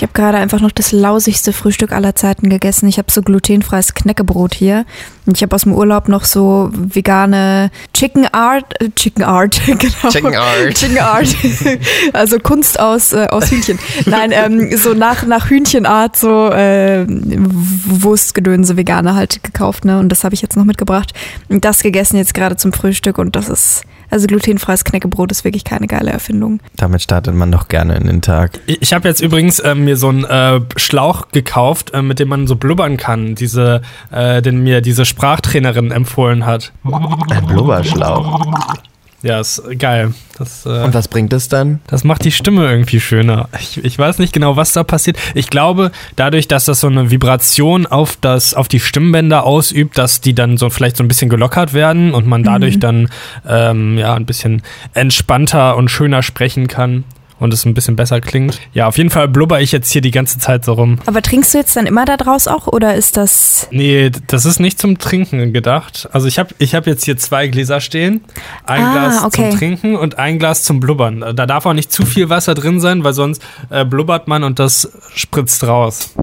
Ich habe gerade einfach noch das lausigste Frühstück aller Zeiten gegessen. Ich habe so glutenfreies Knäckebrot hier. Und ich habe aus dem Urlaub noch so vegane Chicken Art, äh, Chicken Art, genau. Chicken Art. Chicken Art. also Kunst aus, äh, aus Hühnchen. Nein, ähm, so nach, nach Hühnchenart, so äh, Wurstgedönse vegane halt gekauft, ne? Und das habe ich jetzt noch mitgebracht. Und das gegessen jetzt gerade zum Frühstück und das ist also glutenfreies Knäckebrot ist wirklich keine geile Erfindung. Damit startet man doch gerne in den Tag. Ich, ich habe jetzt übrigens äh, mir so einen äh, Schlauch gekauft, äh, mit dem man so blubbern kann, diese, äh, den mir diese Sprachtrainerin empfohlen hat. Ein Blubberschlauch. Ja, ist geil. Das, äh, Und was bringt es dann? das macht die Stimme irgendwie schöner. Ich, ich weiß nicht genau, was da passiert. Ich glaube, dadurch, dass das so eine Vibration auf, das, auf die Stimmbänder ausübt, dass die dann so vielleicht so ein bisschen gelockert werden und man dadurch dann ähm, ja ein bisschen entspannter und schöner sprechen kann und es ein bisschen besser klingt. Ja, auf jeden Fall blubber ich jetzt hier die ganze Zeit so rum. Aber trinkst du jetzt dann immer da draus auch oder ist das. Nee, das ist nicht zum Trinken gedacht. Also ich habe ich hab jetzt hier zwei Gläser stehen. Ein Ah, Glas okay. zum Trinken und ein Glas zum Blubbern. Da darf auch nicht zu viel Wasser drin sein, weil sonst äh, blubbert man und das spritzt raus.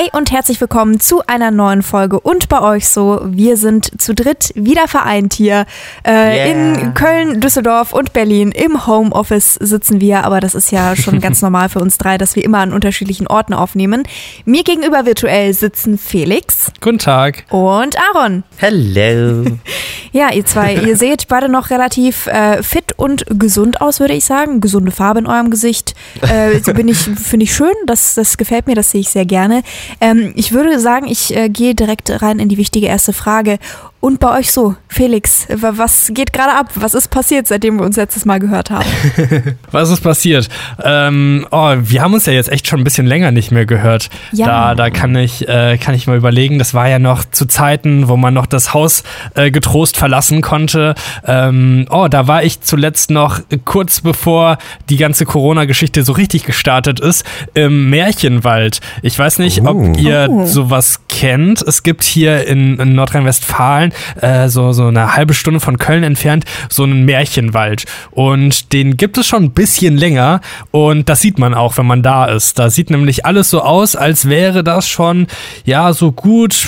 Hey und herzlich willkommen zu einer neuen Folge und bei euch so. Wir sind zu dritt wieder vereint hier. Äh, Yeah. In Köln, Düsseldorf und Berlin im Homeoffice sitzen wir, aber das ist ja schon ganz normal für uns drei, dass wir immer an unterschiedlichen Orten aufnehmen. Mir gegenüber virtuell sitzen Felix Guten Tag. und Aaron. Hello. Ja, ihr zwei, ihr seht beide noch relativ äh, fit und gesund aus, würde ich sagen. Gesunde Farbe in eurem Gesicht. Äh, so bin ich, finde ich schön. Das, das gefällt mir, das sehe ich sehr gerne. Ähm, ich würde sagen, ich äh, gehe direkt rein in die wichtige erste Frage. Und bei euch so, Felix, wa- was geht gerade ab? Was ist passiert, seitdem wir uns letztes Mal gehört haben? Was ist passiert? Ähm, oh, wir haben uns ja jetzt echt schon ein bisschen länger nicht mehr gehört. Ja. Da, da kann ich, äh, kann ich mal überlegen. Das war ja noch zu Zeiten, wo man noch das Haus äh, getrost verlassen konnte. Ähm, oh, da war ich zuletzt noch kurz bevor die ganze Corona-Geschichte so richtig gestartet ist im Märchenwald. Ich weiß nicht, Oh. ob ihr Oh. sowas kennt. Es gibt hier in, in Nordrhein-Westfalen äh, so, so eine halbe Stunde von Köln entfernt so einen Märchenwald. Und den gibt es schon ein bisschen länger. Und das sieht man auch, wenn man da ist. Da sieht nämlich alles so aus, als wäre das schon, ja, so gut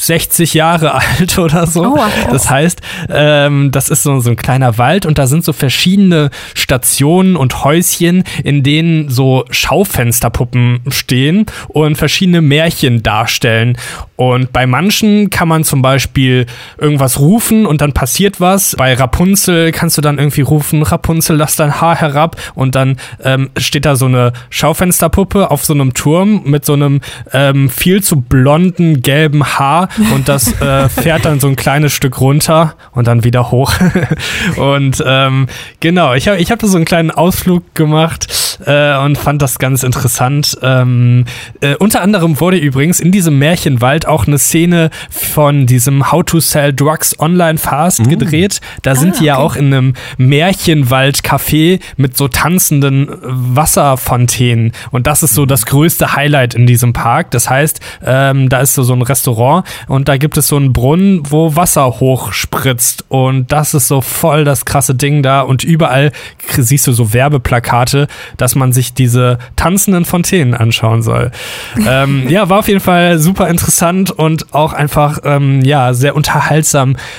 60 Jahre alt oder so. Oh. Das heißt, ähm, das ist so, so ein kleiner Wald und da sind so verschiedene Stationen und Häuschen, in denen so Schaufensterpuppen stehen und verschiedene Märchen darstellen. Und bei manchen kann man zum Beispiel irgendwas rufen und dann passiert was. Bei Rapunzel kannst du dann irgendwie rufen, Rapunzel, lass dein Haar herab. Und dann ähm, steht da so eine Schaufensterpuppe auf so einem Turm mit so einem ähm, viel zu blonden gelben Haar und das äh, fährt dann so ein kleines Stück runter und dann wieder hoch. und ähm, genau, ich habe ich hab da so einen kleinen Ausflug gemacht äh, und fand das ganz interessant. Ähm, äh, unter anderem wurde übrigens in diesem Märchenwald auch eine Szene von diesem How to Sell Drugs Online Fast gedreht. Da sind die ja okay. auch in einem Märchenwald-Café mit so tanzenden Wasserfontänen. Und das ist so das größte Highlight in diesem Park. Das heißt, ähm, da ist so, so ein Restaurant und da gibt es so einen Brunnen, wo Wasser hochspritzt. Und das ist so voll das krasse Ding da. Und überall siehst du so Werbeplakate, dass man sich diese tanzenden Fontänen anschauen soll. ähm, ja, war auf jeden Fall super interessant und auch einfach, ähm, ja, sehr unterhaltsam,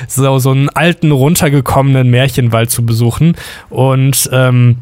so, so einen alten, runtergekommenen Märchenwald zu besuchen. Und ähm,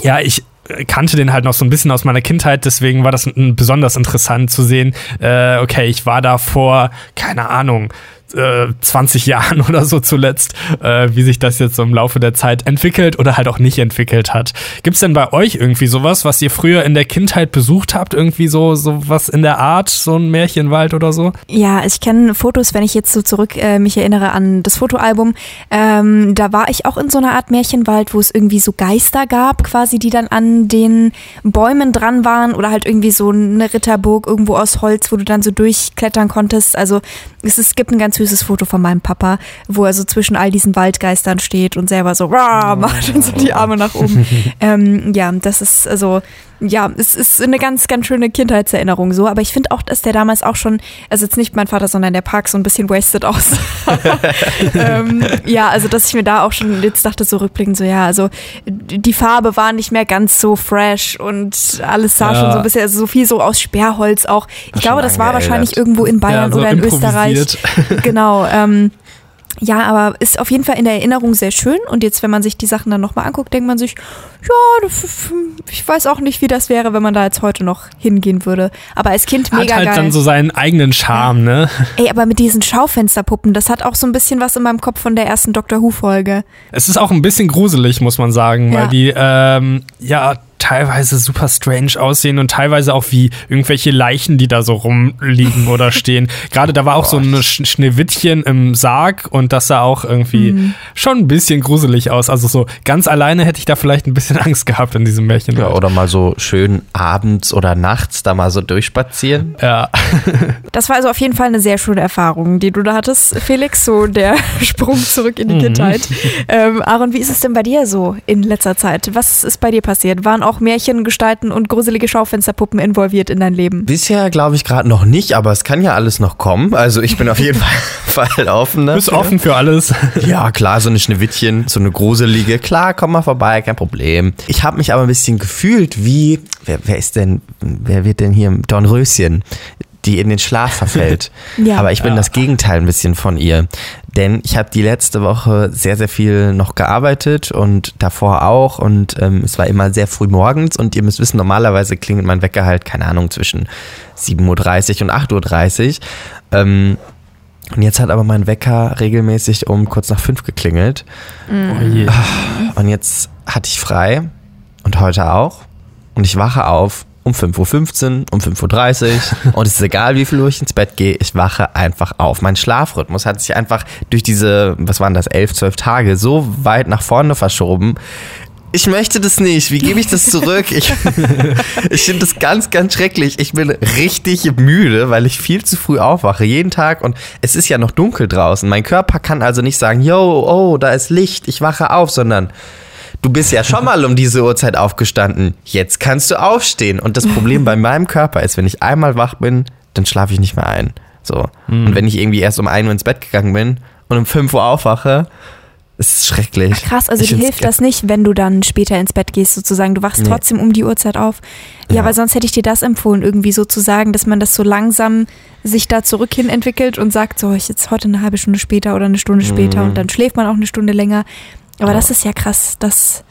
ja, ich kannte den halt noch so ein bisschen aus meiner Kindheit, deswegen war das besonders interessant zu sehen, äh, okay, ich war da vor, keine Ahnung, äh, 20 Jahren oder so zuletzt, äh, wie sich das jetzt so im Laufe der Zeit entwickelt oder halt auch nicht entwickelt hat. Gibt's denn bei euch irgendwie sowas, was ihr früher in der Kindheit besucht habt, irgendwie so, so was in der Art, so ein Märchenwald oder so? Ja, ich kenne Fotos, wenn ich jetzt so zurück äh, mich erinnere an das Fotoalbum. Ähm, da war ich auch in so einer Art Märchenwald, wo es irgendwie so Geister gab, quasi, die dann an den Bäumen dran waren oder halt irgendwie so eine Ritterburg irgendwo aus Holz, wo du dann so durchklettern konntest. Also es, es gibt ein ganz süßes Foto von meinem Papa, wo er so zwischen all diesen Waldgeistern steht und selber so Rah! macht und so die Arme nach oben. ähm, ja, das ist also ja, es ist eine ganz, ganz schöne Kindheitserinnerung so. Aber ich finde auch, dass der damals auch schon, also jetzt nicht mein Vater, sondern der Park so ein bisschen wasted aus. ähm, ja, also dass ich mir da auch schon jetzt dachte, so rückblickend, so ja, also die Farbe war nicht mehr ganz so fresh und alles sah Ja. schon so ein bisschen, also so viel so aus Sperrholz auch. Ich Ach, glaube, das war wahrscheinlich irgendwo in Bayern Ja, so oder in Österreich. Genau. Ähm, ja, aber ist auf jeden Fall in der Erinnerung sehr schön. Und jetzt, wenn man sich die Sachen dann nochmal anguckt, denkt man sich, ja, ich weiß auch nicht, wie das wäre, wenn man da jetzt heute noch hingehen würde. Aber als Kind Hat mega halt geil. dann so seinen eigenen Charme, ne? Ey, aber mit diesen Schaufensterpuppen, das hat auch so ein bisschen was in meinem Kopf von der ersten Doctor Who-Folge. Es ist auch ein bisschen gruselig, muss man sagen, Ja. weil die ähm, ja teilweise super strange aussehen und teilweise auch wie irgendwelche Leichen, die da so rumliegen oder stehen. Gerade da war auch so ein Sch Schneewittchen im Sarg und das sah auch irgendwie Mhm. schon ein bisschen gruselig aus. Also so ganz alleine hätte ich da vielleicht ein bisschen Angst gehabt in diesem Märchen. Ja, oder mal so schön abends oder nachts da mal so durchspazieren. ja. Das war also auf jeden Fall eine sehr schöne Erfahrung, die du da hattest, Felix, so der Sprung zurück in die Kindheit. Ähm, Aaron, wie ist es denn bei dir so in letzter Zeit? Was ist bei dir passiert? Waren auch Märchengestalten und gruselige Schaufensterpuppen involviert in dein Leben? Bisher glaube ich gerade noch nicht, aber es kann ja alles noch kommen. Also ich bin auf jeden Fall, Fall offen. Du bist dafür. offen für alles. Ja, klar, so eine Schneewittchen, so eine gruselige. Klar, komm mal vorbei, kein Problem. Ich habe mich aber ein bisschen gefühlt wie, wer, wer ist denn, wer wird denn hier Dornröschen, die in den Schlaf verfällt. Ja. Aber ich bin Ja. das Gegenteil ein bisschen von ihr. Denn ich habe die letzte Woche sehr, sehr viel noch gearbeitet und davor auch. Und ähm, es war immer sehr früh morgens. Und ihr müsst wissen, normalerweise klingelt mein Wecker halt, keine Ahnung, zwischen 7.30 Uhr und 8.30 Uhr. Ähm, und jetzt hat aber mein Wecker regelmäßig um kurz nach fünf geklingelt. Oh je. Und jetzt hatte ich frei und heute auch. Und ich wache auf um 5.15 Uhr, um 5.30 Uhr. und es ist egal, wie viel Uhr ich ins Bett gehe, ich wache einfach auf. Mein Schlafrhythmus hat sich einfach durch diese, was waren das, 11, 12 Tage so weit nach vorne verschoben. Ich möchte das nicht. Wie gebe ich das zurück? Ich, ich finde das ganz, ganz schrecklich. Ich bin richtig müde, weil ich viel zu früh aufwache, jeden Tag. Und es ist ja noch dunkel draußen. Mein Körper kann also nicht sagen, yo, oh, da ist Licht, ich wache auf, sondern du bist ja schon mal um diese Uhrzeit aufgestanden. Jetzt kannst du aufstehen. Und das Problem bei meinem Körper ist, wenn ich einmal wach bin, dann schlafe ich nicht mehr ein. So. Und wenn ich irgendwie erst um 1 Uhr ins Bett gegangen bin und um 5 Uhr aufwache, ist es schrecklich. Krass, also Ich dir hilft das nicht, wenn du dann später ins Bett gehst, sozusagen. Du wachst Nee. trotzdem um die Uhrzeit auf. Ja, Ja. weil sonst hätte ich dir das empfohlen, irgendwie so zu sagen, dass man das so langsam sich da zurück hin entwickelt und sagt, so, ich jetzt heute eine halbe Stunde später oder eine Stunde später Mhm. und dann schläft man auch eine Stunde länger. Aber das ist ja krass, dass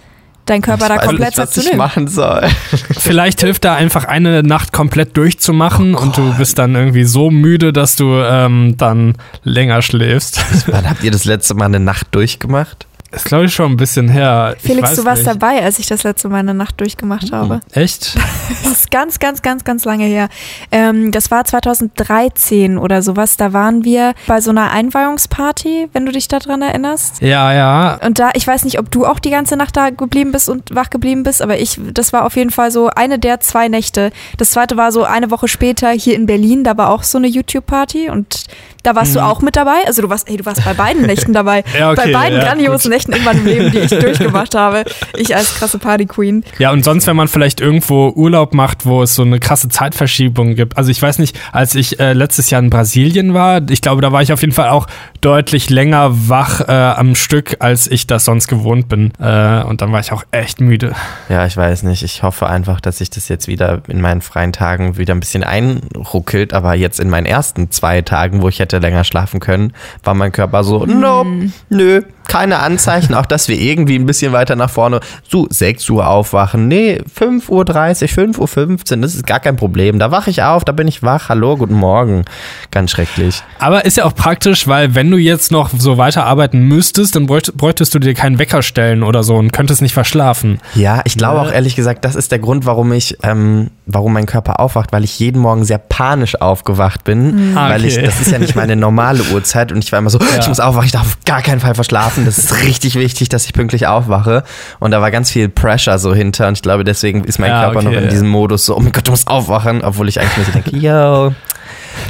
dein Körper ich da weiß komplett nicht, was ich machen soll. Vielleicht hilft da einfach eine Nacht komplett durchzumachen Oh und du bist dann irgendwie so müde, dass du ähm, dann länger schläfst. Wann habt ihr das letzte Mal eine Nacht durchgemacht? Ist glaube ich schon ein bisschen her. Felix, du warst nicht. dabei, als ich das letzte Mal eine Nacht durchgemacht habe. Echt? Das ist ganz, ganz, ganz, ganz lange her. Ähm, das war 2013 oder sowas. Da waren wir bei so einer Einweihungsparty, wenn du dich daran erinnerst. Ja, ja. Und da, ich weiß nicht, ob du auch die ganze Nacht da geblieben bist und wach geblieben bist, aber ich, das war auf jeden Fall so eine der zwei Nächte. Das zweite war so eine Woche später hier in Berlin, da war auch so eine YouTube-Party und da warst du auch mit dabei. Also du warst, hey, du warst bei beiden Nächten dabei. Mhm. Ja, okay, bei beiden ja, grandiosen Nächten in meinem Leben, die ich durchgemacht habe. Ich als krasse Party-Queen. Ja, und sonst, wenn man vielleicht irgendwo Urlaub macht, wo es so eine krasse Zeitverschiebung gibt. Also ich weiß nicht, als ich äh, letztes Jahr in Brasilien war, ich glaube, da war ich auf jeden Fall auch deutlich länger wach äh, am Stück, als ich das sonst gewohnt bin. Äh, und dann war ich auch echt müde. Ja, ich weiß nicht. Ich hoffe einfach, dass sich das jetzt wieder in meinen freien Tagen wieder ein bisschen einruckelt. Aber jetzt in meinen ersten zwei Tagen, wo ich hätte länger schlafen können, war mein Körper so, nope, nö, keine Anzeichen. Auch, dass wir irgendwie ein bisschen weiter nach vorne, so 6 Uhr aufwachen. Nee, 5.30 Uhr, 5.15 Uhr, das ist gar kein Problem. Da wache ich auf, da bin ich wach. Hallo, guten Morgen. Ganz schrecklich. Aber ist ja auch praktisch, weil wenn du jetzt noch so weiterarbeiten müsstest, dann bräucht, bräuchtest du dir keinen Wecker stellen oder so und könntest nicht verschlafen. Ja, ich glaube auch ehrlich gesagt, das ist der Grund, warum ich, ähm, warum mein Körper aufwacht, weil ich jeden Morgen sehr panisch aufgewacht bin, Ah, weil ich, okay. das ist ja nicht meine normale Uhrzeit und ich war immer so, ich muss aufwachen, ich darf auf gar keinen Fall verschlafen, das ist richtig wichtig, dass ich pünktlich aufwache und da war ganz viel Pressure so hinter und ich glaube, deswegen ist mein Ja, Körper noch okay, in ja. diesem Modus so, oh mein Gott, du musst aufwachen, obwohl ich eigentlich nur so denke, yo,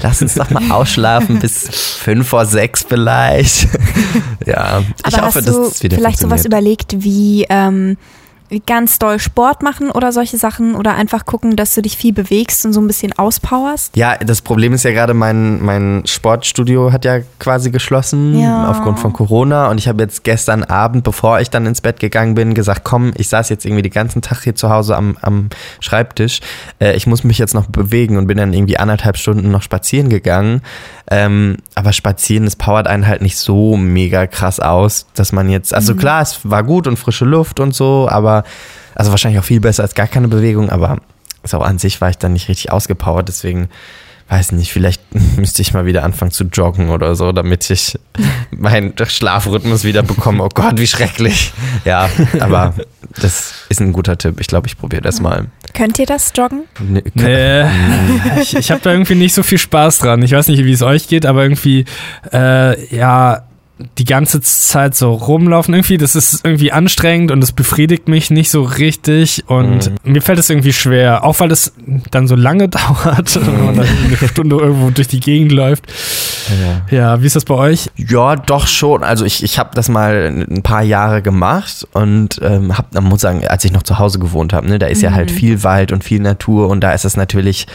lass uns doch mal ausschlafen bis fünf vor sechs vielleicht. ja, ich Aber hoffe, dass du das wieder vielleicht sowas überlegt wie, ähm, ganz doll Sport machen oder solche Sachen oder einfach gucken, dass du dich viel bewegst und so ein bisschen auspowerst? Ja, das Problem ist ja gerade, mein, mein Sportstudio hat ja quasi geschlossen Ja. aufgrund von Corona und ich habe jetzt gestern Abend, bevor ich dann ins Bett gegangen bin, gesagt, komm, ich saß jetzt irgendwie den ganzen Tag hier zu Hause am, am Schreibtisch, äh, ich muss mich jetzt noch bewegen und bin dann irgendwie anderthalb Stunden noch spazieren gegangen. Ähm, aber spazieren, das powert einen halt nicht so mega krass aus, dass man jetzt, also klar, es war gut und frische Luft und so, aber also wahrscheinlich auch viel besser als gar keine Bewegung, aber so an sich war ich dann nicht richtig ausgepowert, deswegen weiß nicht, vielleicht müsste ich mal wieder anfangen zu joggen oder so, damit ich meinen Schlafrhythmus wieder bekomme. Oh Gott, wie schrecklich. Ja, aber das ist ein guter Tipp. Ich glaube, ich probiere das mal. Könnt ihr das joggen? Nee, Nee, ich, ich habe da irgendwie nicht so viel Spaß dran. Ich weiß nicht, wie es euch geht, aber irgendwie, äh, ja, die ganze Zeit so rumlaufen irgendwie, das ist irgendwie anstrengend und das befriedigt mich nicht so richtig und mir fällt es irgendwie schwer, auch weil es dann so lange dauert und man dann eine Stunde irgendwo durch die Gegend läuft. Ja. Ja, wie ist das bei euch? Ja, doch schon. Also ich, ich habe das mal ein paar Jahre gemacht und ähm, hab, man muss sagen, als ich noch zu Hause gewohnt habe, ne, da ist ja halt viel Wald und viel Natur und da ist es natürlich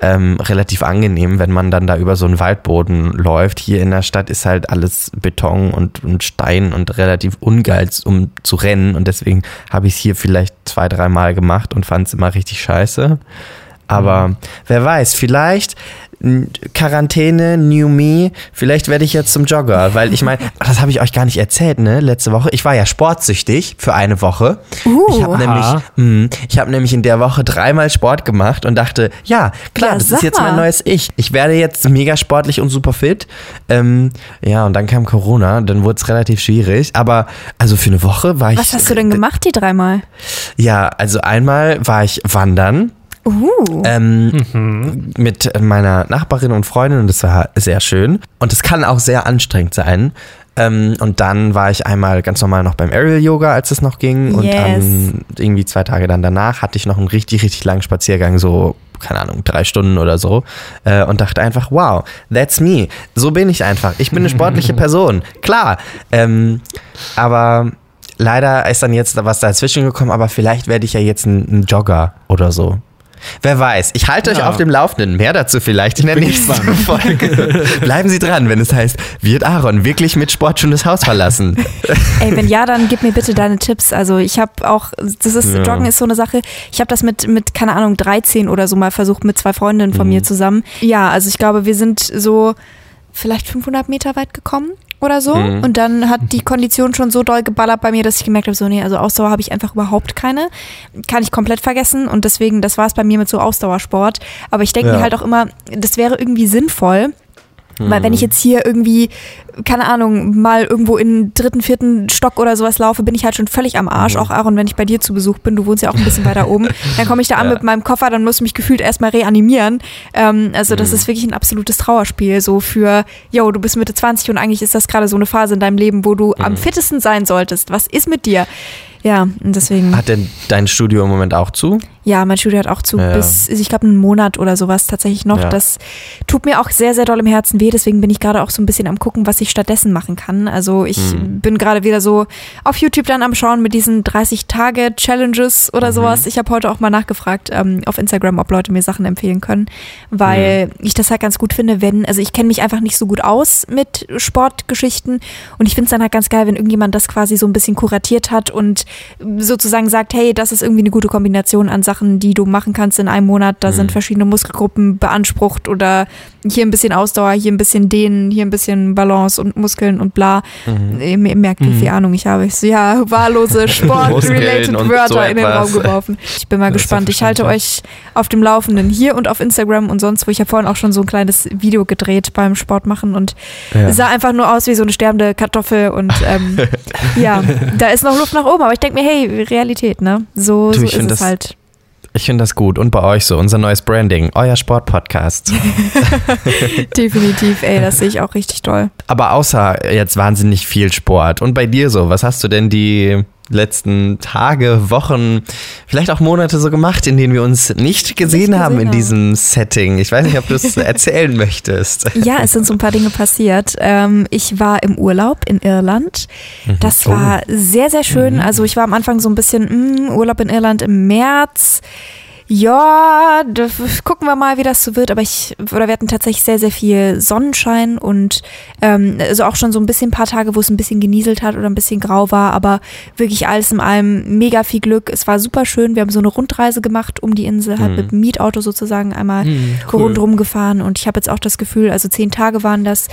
ähm, relativ angenehm, wenn man dann da über so einen Waldboden läuft. Hier in der Stadt ist halt alles Beton und, und Stein und relativ ungeil, um zu rennen und deswegen habe ich es hier vielleicht zwei, dreimal gemacht und fand es immer richtig scheiße. Aber wer weiß, vielleicht Quarantäne, New Me, vielleicht werde ich jetzt zum Jogger, weil ich meine, das habe ich euch gar nicht erzählt, ne? Letzte Woche, ich war ja sportsüchtig für eine Woche. Uh. ich habe nämlich, mh, ich habe nämlich in der Woche dreimal Sport gemacht und dachte, ja, klar, das sag ist jetzt mein neues Ich. Ich werde jetzt mega sportlich und super fit. Ähm, ja, und dann kam Corona, dann wurde es relativ schwierig. Aber also für eine Woche war ich. Was hast du denn gemacht, die dreimal? Ja, also einmal war ich wandern Uh. ähm, mit meiner Nachbarin und Freundin und das war sehr schön. Und es kann auch sehr anstrengend sein. Ähm, und dann war ich einmal ganz normal noch beim Aerial Yoga, als es noch ging. Und Yes. dann irgendwie zwei Tage dann danach hatte ich noch einen richtig, richtig langen Spaziergang, so, keine Ahnung, drei Stunden oder so. Äh, und dachte einfach, wow, that's me. So bin ich einfach. Ich bin eine sportliche Person. Klar. Ähm, aber leider ist dann jetzt was dazwischen gekommen, aber vielleicht werde ich ja jetzt ein, ein Jogger oder so. Wer weiß. Ich halte euch Ja. auf dem Laufenden. Mehr dazu vielleicht in der nächsten gespannt. Folge. Bleiben Sie dran, wenn es heißt, wird Aaron wirklich mit Sport schon das Haus verlassen? Ey, wenn ja, dann gib mir bitte deine Tipps. Also ich habe auch, das ist, Ja. Joggen ist so eine Sache. Ich habe das mit, mit, keine Ahnung, 13 oder so mal versucht mit zwei Freundinnen von Mhm. mir zusammen. Ja, also ich glaube, wir sind so vielleicht 500 Meter weit gekommen oder so. Mhm. Und dann hat die Kondition schon so doll geballert bei mir, dass ich gemerkt habe, so nee, also Ausdauer habe ich einfach überhaupt keine. Kann ich komplett vergessen. Und deswegen, das war es bei mir mit so Ausdauersport. Aber ich denke Ja. mir halt auch immer, das wäre irgendwie sinnvoll. Weil Mhm. wenn ich jetzt hier irgendwie, keine Ahnung, mal irgendwo in den dritten, vierten Stock oder sowas laufe, bin ich halt schon völlig am Arsch. Mhm. Auch Aaron, wenn ich bei dir zu Besuch bin, du wohnst ja auch ein bisschen weiter oben, dann komme ich da an Ja. mit meinem Koffer, dann muss ich mich gefühlt erstmal reanimieren. Ähm, also das Mhm. ist wirklich ein absolutes Trauerspiel. So für, yo, du bist Mitte 20 und eigentlich ist das gerade so eine Phase in deinem Leben, wo du Mhm. am fittesten sein solltest. Was ist mit dir? Ja, und deswegen. Hat denn dein Studio im Moment auch zu? Ja, mein Studio hat auch zu Ja. bis, ich glaube, einen Monat oder sowas tatsächlich noch. Ja. Das tut mir auch sehr, sehr doll im Herzen weh. Deswegen bin ich gerade auch so ein bisschen am gucken, was ich stattdessen machen kann. Also ich Mhm. bin gerade wieder so auf YouTube dann am Schauen mit diesen 30-Tage-Challenges oder Mhm. sowas. Ich habe heute auch mal nachgefragt ähm, auf Instagram, ob Leute mir Sachen empfehlen können, weil Mhm. ich das halt ganz gut finde, wenn, also ich kenne mich einfach nicht so gut aus mit Sportgeschichten und ich finde es dann halt ganz geil, wenn irgendjemand das quasi so ein bisschen kuratiert hat und sozusagen sagt, hey, das ist irgendwie eine gute Kombination an Sachen, die du machen kannst in einem Monat. Da Mhm. sind verschiedene Muskelgruppen beansprucht oder hier ein bisschen Ausdauer, hier ein bisschen Dehnen, hier ein bisschen Balance und Muskeln und bla. Mhm. Ihr, merkt, wie Mhm. viel Ahnung ich habe. Ich so, ja, wahllose Sport-related Wörter so in den. Raum geworfen. Ich bin mal Das gespannt. Ich halte euch auf dem Laufenden hier und auf Instagram und sonst wo. Ich habe vorhin auch schon so ein kleines Video gedreht beim Sport machen und Ja. es sah einfach nur aus wie so eine sterbende Kartoffel und ähm, ja, da ist noch Luft nach oben, aber ich denke mir, hey, Realität, ne? So, Du, so ist es halt. Ich finde das gut. Und bei euch so, unser neues Branding, euer Sportpodcast. Definitiv, ey, das sehe ich auch richtig toll. Aber außer jetzt wahnsinnig viel Sport. Und bei dir so, was hast du denn die letzten Tage, Wochen, vielleicht auch Monate so gemacht, in denen wir uns nicht gesehen, Nicht haben gesehen in haben. diesem Setting? Ich weiß nicht, ob du es erzählen möchtest. Ja, es sind so ein paar Dinge passiert. Ähm, ich war im Urlaub in Irland. Das Oh. war sehr, sehr schön. Also ich war am Anfang so ein bisschen mh, Urlaub in Irland im März. Ja, gucken wir mal, wie das so wird. Aber ich, oder wir hatten tatsächlich sehr, sehr viel Sonnenschein und ähm, also auch schon so ein bisschen ein paar Tage, wo es ein bisschen genieselt hat oder ein bisschen grau war. Aber wirklich alles in allem mega viel Glück. Es war super schön. Wir haben so eine Rundreise gemacht um die Insel, halt Mhm. mit dem Mietauto sozusagen einmal Hm, rundrum gefahren und ich habe jetzt auch das Gefühl, also zehn Tage waren das,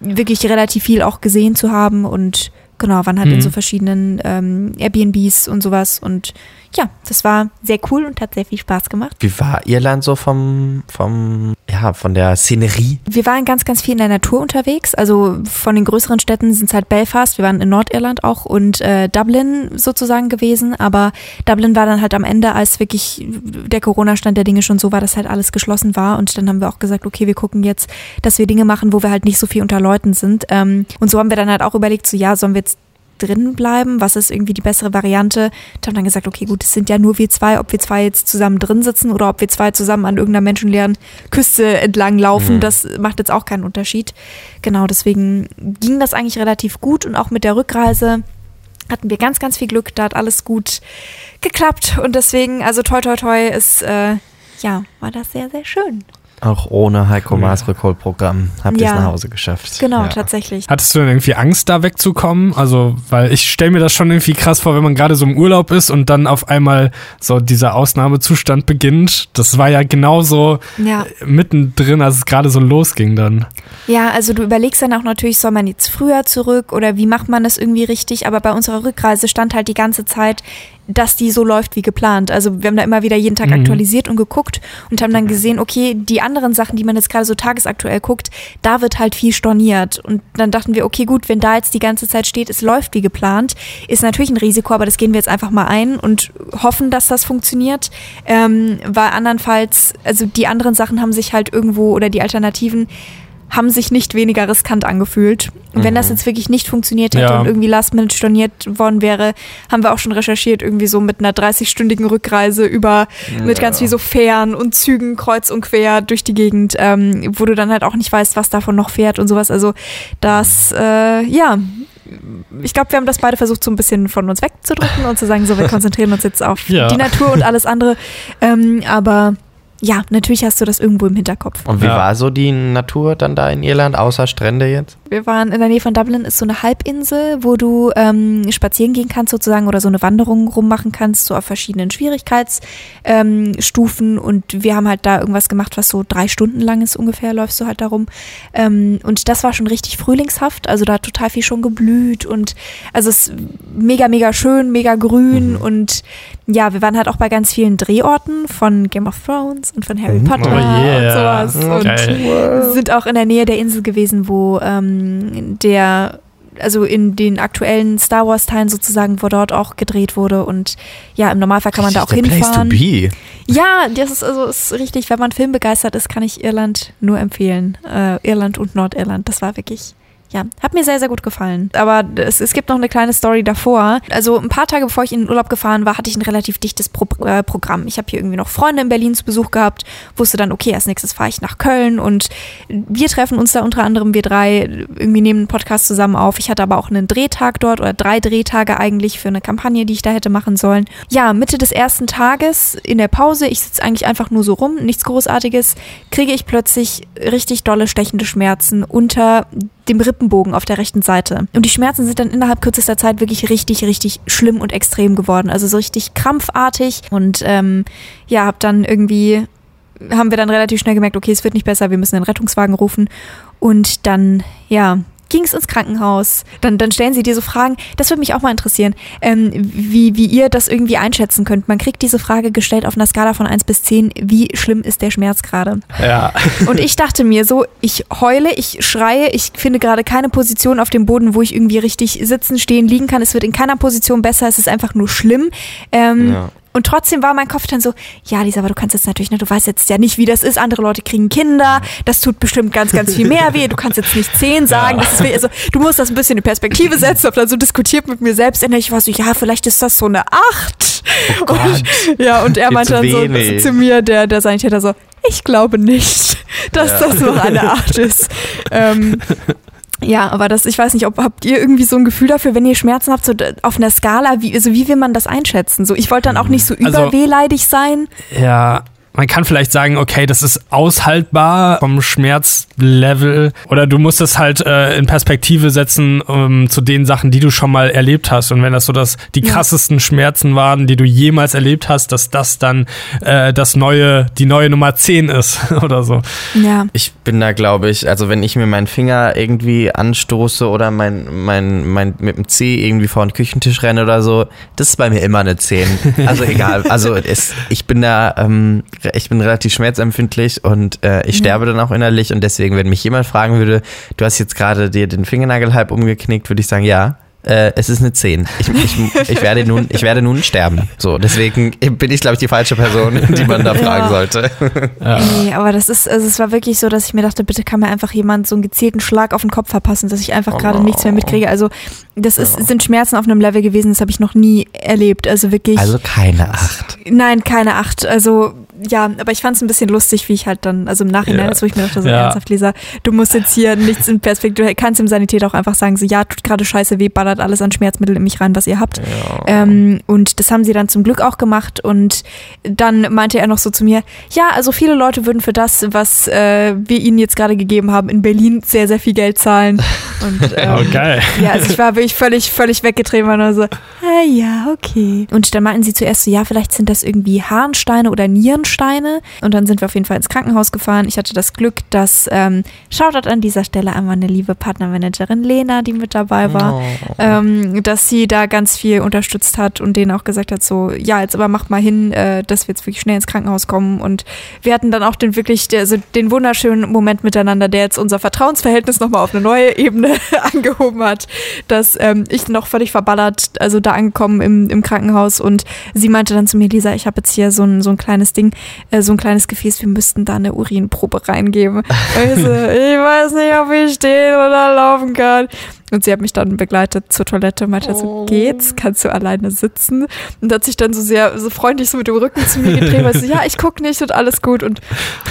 wirklich relativ viel auch gesehen zu haben und genau, waren halt in Mhm. so verschiedenen ähm, Airbnbs und sowas und ja, das war sehr cool und hat sehr viel Spaß gemacht. Wie war Irland so vom, vom, ja, von der Szenerie? Wir waren ganz, ganz viel in der Natur unterwegs. Also von den größeren Städten sind es halt Belfast, wir waren in Nordirland auch und äh, Dublin sozusagen gewesen. Aber Dublin war dann halt am Ende, als wirklich der Corona-Stand der Dinge schon so war, dass halt alles geschlossen war. Und dann haben wir auch gesagt, okay, wir gucken jetzt, dass wir Dinge machen, wo wir halt nicht so viel unter Leuten sind. Ähm, und so haben wir dann halt auch überlegt, so ja, sollen wir jetzt drin bleiben? Was ist irgendwie die bessere Variante? Und haben dann gesagt, okay, gut, es sind ja nur wir zwei, ob wir zwei jetzt zusammen drin sitzen oder ob wir zwei zusammen an irgendeiner menschenleeren Küste entlang laufen, Mhm. das macht jetzt auch keinen Unterschied. Genau, deswegen ging das eigentlich relativ gut und auch mit der Rückreise hatten wir ganz, ganz viel Glück, da hat alles gut geklappt und deswegen, also toi toi toi, ist, äh, ja, war das sehr, sehr schön. Auch ohne Heiko Cool. Maas Rückholprogramm habt ihr es Ja. nach Hause geschafft. Genau, ja. tatsächlich. Hattest du denn irgendwie Angst, da wegzukommen? Also, weil ich stelle mir das schon irgendwie krass vor, wenn man gerade so im Urlaub ist und dann auf einmal so dieser Ausnahmezustand beginnt. Das war ja genauso Ja. mittendrin, als es gerade so losging dann. Ja, also du überlegst dann auch natürlich, soll man jetzt früher zurück oder wie macht man das irgendwie richtig? Aber bei unserer Rückreise stand halt die ganze Zeit, dass die so läuft wie geplant. Also wir haben da immer wieder jeden Tag Mhm. aktualisiert und geguckt und haben dann gesehen, okay, die anderen Sachen, die man jetzt gerade so tagesaktuell guckt, da wird halt viel storniert. Und dann dachten wir, okay, gut, wenn da jetzt die ganze Zeit steht, es läuft wie geplant, ist natürlich ein Risiko, aber das gehen wir jetzt einfach mal ein und hoffen, dass das funktioniert. Ähm, weil andernfalls, also die anderen Sachen haben sich halt irgendwo oder die Alternativen haben sich nicht weniger riskant angefühlt. Und wenn das jetzt wirklich nicht funktioniert hätte Ja. und irgendwie last minute storniert worden wäre, haben wir auch schon recherchiert, irgendwie so mit einer 30-stündigen Rückreise über, mit ganz viel so Fähren und Zügen kreuz und quer durch die Gegend, ähm, wo du dann halt auch nicht weißt, was davon noch fährt und sowas. Also das, äh, ja, ich glaube, wir haben das beide versucht, so ein bisschen von uns wegzudrücken und zu sagen, so, wir konzentrieren uns jetzt auf Ja. die Natur und alles andere. Ähm, aber ja, natürlich hast du das irgendwo im Hinterkopf. Und wie Ja. war so die Natur dann da in Irland, außer Strände jetzt? Wir waren in der Nähe von Dublin, ist so eine Halbinsel, wo du ähm, spazieren gehen kannst sozusagen oder so eine Wanderung rummachen kannst, so auf verschiedenen Schwierigkeitsstufen. Ähm, und wir haben halt da irgendwas gemacht, was so drei Stunden lang ist ungefähr, läufst du halt darum. Ähm, und das war schon richtig frühlingshaft, also da hat total viel schon geblüht und also es ist mega, mega schön, mega grün und ja, wir waren halt auch bei ganz vielen Drehorten von Game of Thrones und von Harry Oh, Potter yeah. und sowas. Und Geil. sind auch in der Nähe der Insel gewesen, wo ähm, der, also in den aktuellen Star Wars Teilen sozusagen, wo dort auch gedreht wurde und ja, im Normalfall kann man da auch Richtig hinfahren. Place to be. Ja, das ist also ist richtig, wenn man filmbegeistert ist, kann ich Irland nur empfehlen. Äh, Irland und Nordirland, das war wirklich ja, hat mir sehr, sehr gut gefallen. Aber es, es gibt noch eine kleine Story davor. Also ein paar Tage bevor ich in den Urlaub gefahren war, hatte ich ein relativ dichtes Pro äh, Programm. Ich habe hier irgendwie noch Freunde in Berlin zu Besuch gehabt, wusste dann, okay, als nächstes fahre ich nach Köln und wir treffen uns da unter anderem, wir drei, irgendwie nehmen einen Podcast zusammen auf. Ich hatte aber auch einen Drehtag dort oder drei Drehtage eigentlich für eine Kampagne, die ich da hätte machen sollen. Ja, Mitte des ersten Tages in der Pause, ich sitze eigentlich einfach nur so rum, nichts Großartiges, kriege ich plötzlich richtig dolle stechende Schmerzen unter dem Rippenbogen auf der rechten Seite. Und die Schmerzen sind dann innerhalb kürzester Zeit wirklich richtig, richtig schlimm und extrem geworden. Also so richtig krampfartig. Und ähm, ja, hab dann irgendwie, haben wir dann relativ schnell gemerkt, okay, es wird nicht besser, wir müssen einen Rettungswagen rufen. Und dann, ja, ging es ins Krankenhaus. Dann, dann stellen sie dir so Fragen. Das würde mich auch mal interessieren, ähm, wie, wie ihr das irgendwie einschätzen könnt. Man kriegt diese Frage gestellt auf einer Skala von 1 bis 10. Wie schlimm ist der Schmerz gerade? Ja. Und ich dachte mir so, ich heule, ich schreie, ich finde gerade keine Position auf dem Boden, wo ich irgendwie richtig sitzen, stehen, liegen kann. Es wird in keiner Position besser, es ist einfach nur schlimm. Ähm, Ja. Und trotzdem war mein Kopf dann so, ja, Lisa, aber du kannst jetzt natürlich, ne, du weißt jetzt ja nicht, wie das ist. Andere Leute kriegen Kinder, das tut bestimmt ganz, ganz viel mehr weh. Du kannst jetzt nicht zehn sagen. Das ist weh. Also, du musst das ein bisschen in Perspektive setzen. Hab dann so diskutiert mit mir selbst. Und ich war so, ja, vielleicht ist das so eine Acht. Oh und, ja, und er meinte dann so, wenig. zu mir, der, der Sanitäter so, ich glaube nicht, dass das noch eine Acht ist. Ähm, ja, aber das, ich weiß nicht, ob habt ihr irgendwie so ein Gefühl dafür, wenn ihr Schmerzen habt, so auf einer Skala, wie, also wie will man das einschätzen? So, ich wollte dann auch nicht so Also- überwehleidig sein. Ja, man kann vielleicht sagen, okay, das ist aushaltbar vom Schmerzlevel oder du musst es halt äh, in Perspektive setzen ähm, zu den Sachen, die du schon mal erlebt hast. Und wenn das so das die Ja. krassesten Schmerzen waren, die du jemals erlebt hast, dass das dann äh, das neue, die neue Nummer 10 ist oder so. Ja. Ich bin da, glaube ich, also wenn ich mir meinen Finger irgendwie anstoße oder mein, mein, mein, mit dem Zeh irgendwie vor den Küchentisch renne oder so, das ist bei mir immer eine 10. Also egal. Also es, ich bin da, ähm, ich bin relativ schmerzempfindlich und äh, ich sterbe dann auch innerlich und deswegen, wenn mich jemand fragen würde, du hast jetzt gerade dir den Fingernagel halb umgeknickt, würde ich sagen, ja. Äh, es ist eine 10. Ich, ich, ich, werde nun, ich werde nun sterben. So, deswegen bin ich, glaube ich, die falsche Person, die man da fragen Ja. sollte. Nee, aber das ist, also es war wirklich so, dass ich mir dachte, bitte kann mir einfach jemand so einen gezielten Schlag auf den Kopf verpassen, dass ich einfach gerade nichts mehr mitkriege. Also das ist, sind Schmerzen auf einem Level gewesen, das habe ich noch nie erlebt. Also wirklich. Also keine Acht. Nein, keine acht. Also ja, aber ich fand es ein bisschen lustig, wie ich halt dann, also im Nachhinein, Ja. als wo ich mir dachte, so Ja. ernsthaft, Lisa, du musst jetzt hier nichts in Perspektive, du kannst im Sanität auch einfach sagen, so ja, tut gerade scheiße weh, ballert alles an Schmerzmittel in mich rein, was ihr habt. Ähm, und das haben sie dann zum Glück auch gemacht und dann meinte er noch so zu mir, ja, also viele Leute würden für das, was äh, wir ihnen jetzt gerade gegeben haben, in Berlin sehr, sehr viel Geld zahlen. Und ähm, Oh, geil. ja, also ich war wirklich völlig, völlig weggetreten, war nur so, ah, ja, okay. Und dann meinten sie zuerst so, ja, vielleicht sind das irgendwie Harnsteine oder Nierensteine. Und dann sind wir auf jeden Fall ins Krankenhaus gefahren. Ich hatte das Glück, dass, ähm, Shoutout an dieser Stelle einmal eine liebe Partnermanagerin Lena, die mit dabei war, ähm, dass sie da ganz viel unterstützt hat und denen auch gesagt hat, so, ja, jetzt aber macht mal hin, äh, dass wir jetzt wirklich schnell ins Krankenhaus kommen. Und wir hatten dann auch den wirklich, also den wunderschönen Moment miteinander, der jetzt unser Vertrauensverhältnis nochmal auf eine neue Ebene angehoben hat, dass ähm, ich noch völlig verballert, also da angekommen im, im Krankenhaus und sie meinte dann zu mir, Lisa, ich habe jetzt hier so ein, so ein kleines Ding, äh, so ein kleines Gefäß, wir müssten da eine Urinprobe reingeben. Und ich, so, ich weiß nicht, ob ich stehen oder laufen kann. Und sie hat mich dann begleitet zur Toilette und meinte so, geht's? Kannst du alleine sitzen? Und hat sich dann so sehr, so freundlich so mit dem Rücken zu mir gedreht, weil sie, so, ja, ich guck nicht und alles gut. Und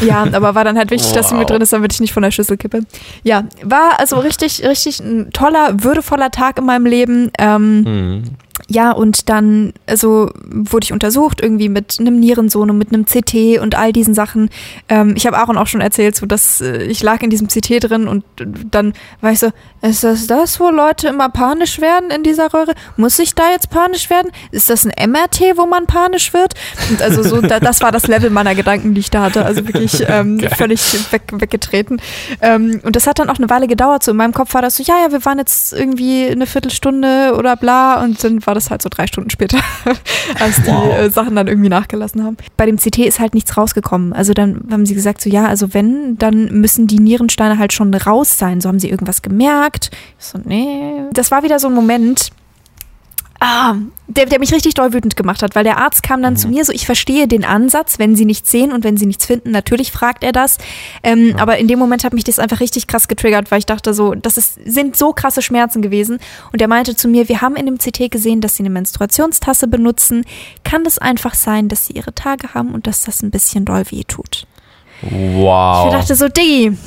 ja, aber war dann halt wichtig, dass sie mit drin ist, damit ich nicht von der Schüssel kippe. Ja, war also richtig, richtig ein toller, würdevoller Tag in meinem Leben. Ähm, Hm. Ja, und dann, also wurde ich untersucht, irgendwie mit einem Nierensohn und mit einem CT und all diesen Sachen. Ähm, ich habe Aaron auch schon erzählt, so dass äh, ich lag in diesem CT drin und dann war ich so, ist das das, wo Leute immer panisch werden in dieser Röhre? Muss ich da jetzt panisch werden? Ist das ein MRT, wo man panisch wird? Und also so, da, das war das Level meiner Gedanken, die ich da hatte. Also wirklich ähm, völlig weg, weggetreten. Ähm, und das hat dann auch eine Weile gedauert. So in meinem Kopf war das so, ja, ja, wir waren jetzt irgendwie eine Viertelstunde oder bla und dann war das halt so drei Stunden später, als die äh, Sachen dann irgendwie nachgelassen haben. Bei dem CT ist halt nichts rausgekommen. Also dann haben sie gesagt, so ja, also wenn, dann müssen die Nierensteine halt schon raus sein. So haben sie irgendwas gemerkt. Ich so, nee. Das war wieder so ein Moment, Ah, der, der mich richtig doll wütend gemacht hat, weil der Arzt kam dann zu mir so, ich verstehe den Ansatz, wenn sie nichts sehen und wenn sie nichts finden, natürlich fragt er das. Ähm, Aber in dem Moment hat mich das einfach richtig krass getriggert, weil ich dachte so, das ist, sind so krasse Schmerzen gewesen. Und er meinte zu mir, wir haben in dem CT gesehen, dass sie eine Menstruationstasse benutzen. Kann das einfach sein, dass sie ihre Tage haben und dass das ein bisschen doll weh tut? Wow. Ich dachte so, Diggi,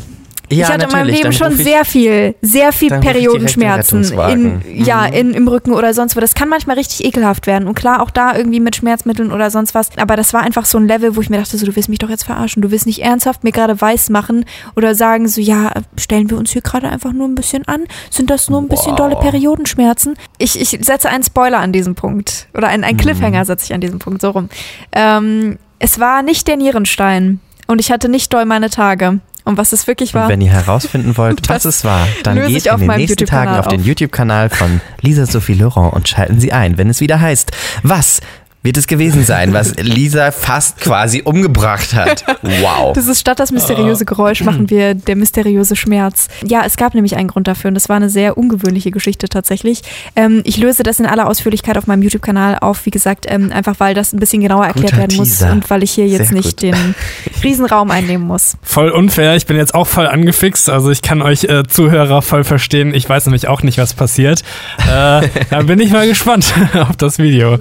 ja, ich hatte in meinem Leben schon ich- sehr viel, sehr viel Periodenschmerzen in, ja, Mhm. in, im Rücken oder sonst wo. Das kann manchmal richtig ekelhaft werden. Und klar, auch da irgendwie mit Schmerzmitteln oder sonst was. Aber das war einfach so ein Level, wo ich mir dachte, so, du willst mich doch jetzt verarschen. Du willst nicht ernsthaft mir gerade weiß machen oder sagen, so, ja, stellen wir uns hier gerade einfach nur ein bisschen an? Sind das nur ein bisschen dolle Periodenschmerzen? Ich, ich setze einen Spoiler an diesem Punkt. Oder einen, einen Cliffhanger setze ich an diesem Punkt, so rum. Ähm, es war nicht der Nierenstein. Und ich hatte nicht doll meine Tage. Und was es wirklich war. Und wenn ihr herausfinden wollt, was es war, dann geht auf in den nächsten Tagen YouTube-Kanal auf den auf. YouTube-Kanal von Lisa Sophie Laurent und schalten Sie ein, wenn es wieder heißt, was wird es gewesen sein, was Lisa fast quasi umgebracht hat. Wow. Das ist statt das mysteriöse Geräusch machen wir der mysteriöse Schmerz. Ja, es gab nämlich einen Grund dafür und das war eine sehr ungewöhnliche Geschichte tatsächlich. Ähm, ich löse das in aller Ausführlichkeit auf meinem YouTube-Kanal auf, wie gesagt, ähm, einfach weil das ein bisschen genauer erklärt Guter werden muss Teaser. und weil ich hier jetzt Sehr nicht gut. den Riesenraum einnehmen muss. Voll unfair. Ich bin jetzt auch voll angefixt. Also ich kann euch äh, Zuhörer voll verstehen. Ich weiß nämlich auch nicht, was passiert. Äh, da bin ich mal gespannt auf das Video.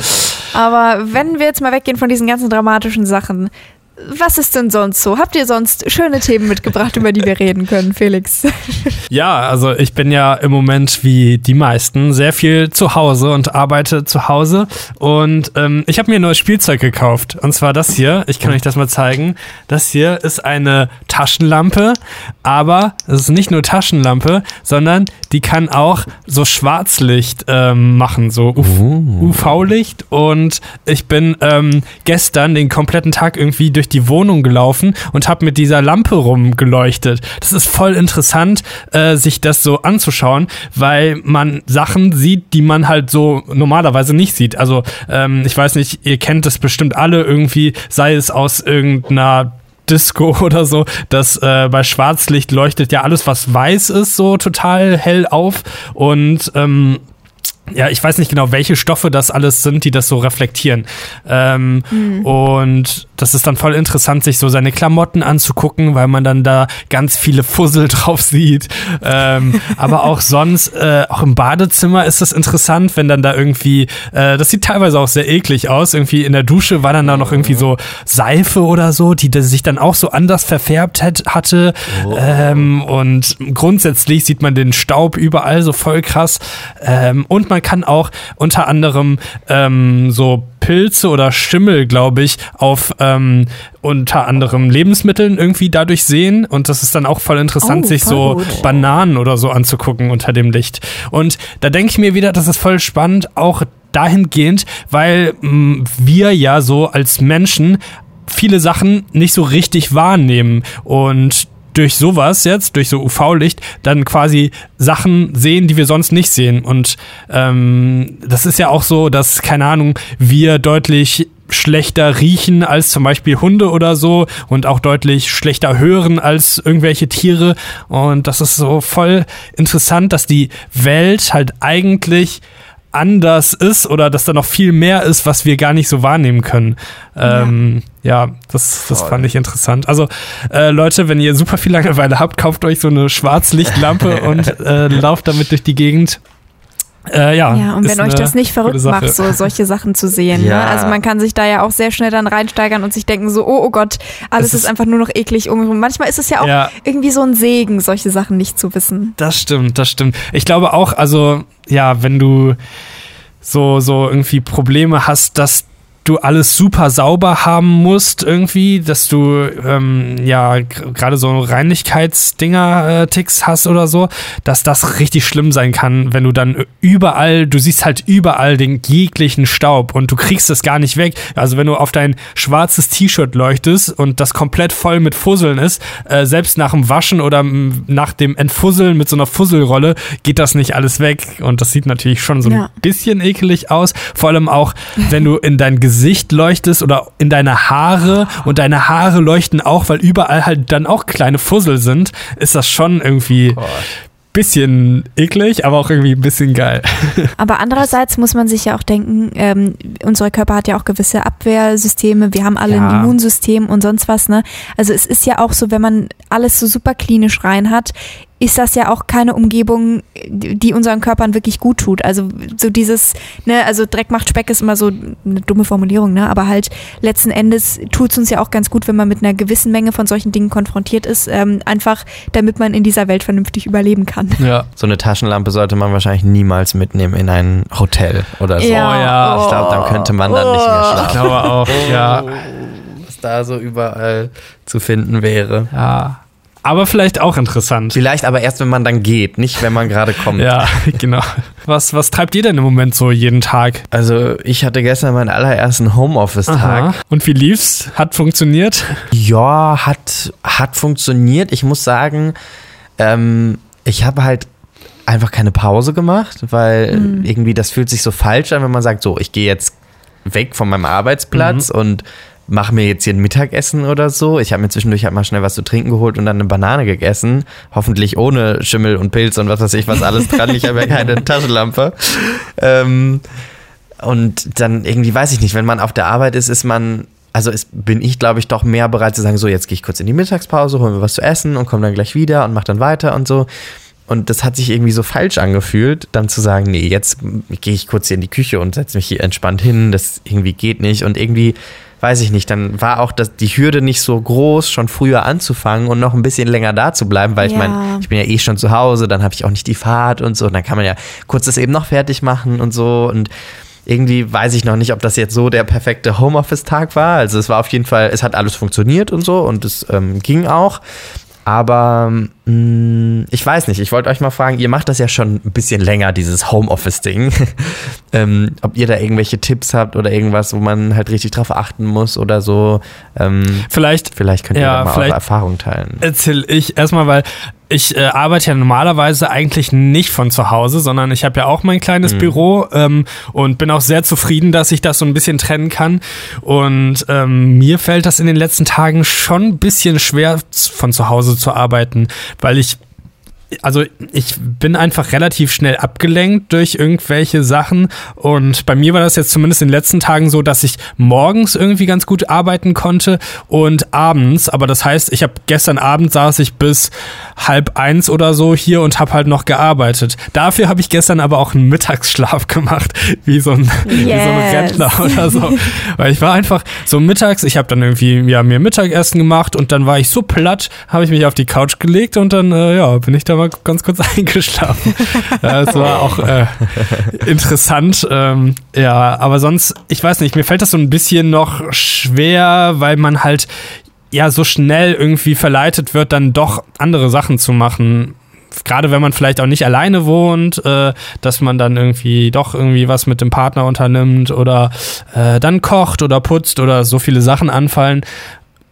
Aber wenn wir jetzt mal weggehen von diesen ganzen dramatischen Sachen, was ist denn sonst so? Habt ihr sonst schöne Themen mitgebracht, über die wir reden können, Felix? Ja, also ich bin ja im Moment wie die meisten sehr viel zu Hause und arbeite zu Hause. Und ähm, ich habe mir ein neues Spielzeug gekauft. Und zwar das hier. Ich kann euch das mal zeigen. Das hier ist eine Taschenlampe. Aber es ist nicht nur Taschenlampe, sondern die kann auch so Schwarzlicht ähm, machen, so UV-Licht. Und ich bin ähm, gestern den kompletten Tag irgendwie durch die Wohnung gelaufen und habe mit dieser Lampe rumgeleuchtet. Das ist voll interessant, äh, sich das so anzuschauen, weil man Sachen sieht, die man halt so normalerweise nicht sieht. Also ähm, ich weiß nicht, ihr kennt das bestimmt alle irgendwie, sei es aus irgendeiner Disco oder so, dass äh, bei Schwarzlicht leuchtet ja alles, was weiß ist, so total hell auf und ähm, ja, ich weiß nicht genau, welche Stoffe das alles sind, die das so reflektieren. Ähm, Und das ist dann voll interessant, sich so seine Klamotten anzugucken, weil man dann da ganz viele Fussel drauf sieht. Ähm, aber auch sonst, äh, auch im Badezimmer ist das interessant, wenn dann da irgendwie, äh, das sieht teilweise auch sehr eklig aus. Irgendwie in der Dusche war dann da noch irgendwie so Seife oder so, die das sich dann auch so anders verfärbt hat, hatte. Ähm, und grundsätzlich sieht man den Staub überall so voll krass. Ähm, und man kann auch unter anderem ähm, so Pilze oder Schimmel, glaube ich, auf ähm, unter anderem Lebensmitteln irgendwie dadurch sehen. Und das ist dann auch voll interessant, Oh, sich voll so gut. Bananen oder so anzugucken unter dem Licht. Und da denke ich mir wieder, das ist voll spannend, auch dahingehend, weil mh, wir ja so als Menschen viele Sachen nicht so richtig wahrnehmen und durch sowas jetzt, durch so UV-Licht, dann quasi Sachen sehen, die wir sonst nicht sehen. Und ähm, das ist ja auch so, dass, keine Ahnung, wir deutlich schlechter riechen als zum Beispiel Hunde oder so und auch deutlich schlechter hören als irgendwelche Tiere. Und das ist so voll interessant, dass die Welt halt eigentlich anders ist oder dass da noch viel mehr ist, was wir gar nicht so wahrnehmen können. Ähm, ja, das, das Voll. fand ich interessant. Also äh, Leute, wenn ihr super viel Langeweile habt, kauft euch so eine Schwarzlichtlampe und äh, lauft damit durch die Gegend. Äh, ja, Ja, und wenn euch das nicht verrückt macht, so solche Sachen zu sehen. Ja. Ne? Also man kann sich da ja auch sehr schnell dann reinsteigern und sich denken so, oh, oh Gott, alles Es ist, ist- einfach nur noch eklig. Und manchmal ist es ja auch Ja. irgendwie so ein Segen, solche Sachen nicht zu wissen. Das stimmt, das stimmt. Ich glaube auch, also ja, wenn du so, so irgendwie Probleme hast, dass du alles super sauber haben musst irgendwie, dass du ähm, ja gerade so Reinlichkeitsdinger-Ticks hast oder so, dass das richtig schlimm sein kann, wenn du dann überall, du siehst halt überall den jeglichen Staub und du kriegst es gar nicht weg. Also wenn du auf dein schwarzes T-Shirt leuchtest und das komplett voll mit Fusseln ist, äh, selbst nach dem Waschen oder nach dem Entfusseln mit so einer Fusselrolle geht das nicht alles weg und das sieht natürlich schon so Ja. ein bisschen ekelig aus. Vor allem auch, wenn du in dein Gesicht leuchtest oder in deine Haare und deine Haare leuchten auch, weil überall halt dann auch kleine Fussel sind, ist das schon irgendwie bisschen eklig, aber auch irgendwie ein bisschen geil. Aber andererseits muss man sich ja auch denken, ähm, unser Körper hat ja auch gewisse Abwehrsysteme, wir haben alle Ja. ein Immunsystem und sonst was, ne? Also es ist ja auch so, wenn man alles so super klinisch rein hat, ist das ja auch keine Umgebung, die unseren Körpern wirklich gut tut. Also so dieses, ne, also Dreck macht Speck ist immer so eine dumme Formulierung, ne? Aber halt letzten Endes tut es uns ja auch ganz gut, wenn man mit einer gewissen Menge von solchen Dingen konfrontiert ist, ähm, einfach damit man in dieser Welt vernünftig überleben kann. Ja. So eine Taschenlampe sollte man wahrscheinlich niemals mitnehmen in ein Hotel oder so. ja. Ich glaube, dann könnte man dann nicht mehr Ich schlafen. glaube auch, ja. Was da so überall zu finden wäre. ja. Aber vielleicht auch interessant. Vielleicht aber erst, wenn man dann geht, nicht wenn man gerade kommt. Ja, genau. Was, was treibt ihr denn im Moment so jeden Tag? Also ich hatte gestern meinen allerersten Homeoffice-Tag. Und wie lief's? Hat funktioniert? Ja, hat, hat funktioniert. Ich muss sagen, ähm, ich habe halt einfach keine Pause gemacht, weil irgendwie das fühlt sich so falsch an, wenn man sagt, so, ich gehe jetzt weg von meinem Arbeitsplatz Mhm. und mache mir jetzt hier ein Mittagessen oder so. Ich habe mir zwischendurch halt mal schnell was zu trinken geholt und dann eine Banane gegessen. Hoffentlich ohne Schimmel und Pilz und was weiß ich, was alles dran. Ich habe ja keine Taschenlampe. Ähm, und dann irgendwie, weiß ich nicht, wenn man auf der Arbeit ist, ist man, also ist, bin ich, glaube ich, doch mehr bereit zu sagen, so, jetzt gehe ich kurz in die Mittagspause, hol mir was zu essen und komme dann gleich wieder und mach dann weiter und so. Und das hat sich irgendwie so falsch angefühlt, dann zu sagen, nee, jetzt gehe ich kurz hier in die Küche und setze mich hier entspannt hin, das irgendwie geht nicht. Und irgendwie, weiß ich nicht, dann war auch das, die Hürde nicht so groß, schon früher anzufangen und noch ein bisschen länger da zu bleiben, weil ich Ja. meine, ich bin ja eh schon zu Hause, dann habe ich auch nicht die Fahrt und so. Und dann kann man ja kurz das eben noch fertig machen und so. Und irgendwie weiß ich noch nicht, ob das jetzt so der perfekte Homeoffice-Tag war. Also es war auf jeden Fall, es hat alles funktioniert und so und es ähm, ging auch. Aber mh, ich weiß nicht, ich wollte euch mal fragen, ihr macht das ja schon ein bisschen länger, dieses Homeoffice-Ding. ähm, ob ihr da irgendwelche Tipps habt oder irgendwas, wo man halt richtig drauf achten muss oder so. Ähm, Vielleicht vielleicht könnt ihr Ja, da mal eure Erfahrungen teilen. erzähle ich erstmal, weil ich äh, arbeite ja normalerweise eigentlich nicht von zu Hause, sondern ich habe ja auch mein kleines Büro ähm, und bin auch sehr zufrieden, dass ich das so ein bisschen trennen kann. Und ähm, mir fällt das in den letzten Tagen schon ein bisschen schwer, von zu Hause zu arbeiten, weil ich also ich bin einfach relativ schnell abgelenkt durch irgendwelche Sachen und bei mir war das jetzt zumindest in den letzten Tagen so, dass ich morgens irgendwie ganz gut arbeiten konnte und abends, aber das heißt, ich habe gestern Abend saß ich bis halb eins oder so hier und habe halt noch gearbeitet. Dafür habe ich gestern aber auch einen Mittagsschlaf gemacht, wie so ein, wie so ein Yes. Rentner oder so, weil ich war einfach so mittags, ich habe dann irgendwie ja mir Mittagessen gemacht und dann war ich so platt, habe ich mich auf die Couch gelegt und dann äh, ja bin ich da mal ganz kurz eingeschlafen. es war auch äh, interessant, ähm, ja, aber sonst, ich weiß nicht, mir fällt das so ein bisschen noch schwer, weil man halt ja so schnell irgendwie verleitet wird, dann doch andere Sachen zu machen. Gerade wenn man vielleicht auch nicht alleine wohnt, äh, dass man dann irgendwie doch irgendwie was mit dem Partner unternimmt oder äh, dann kocht oder putzt oder so viele Sachen anfallen.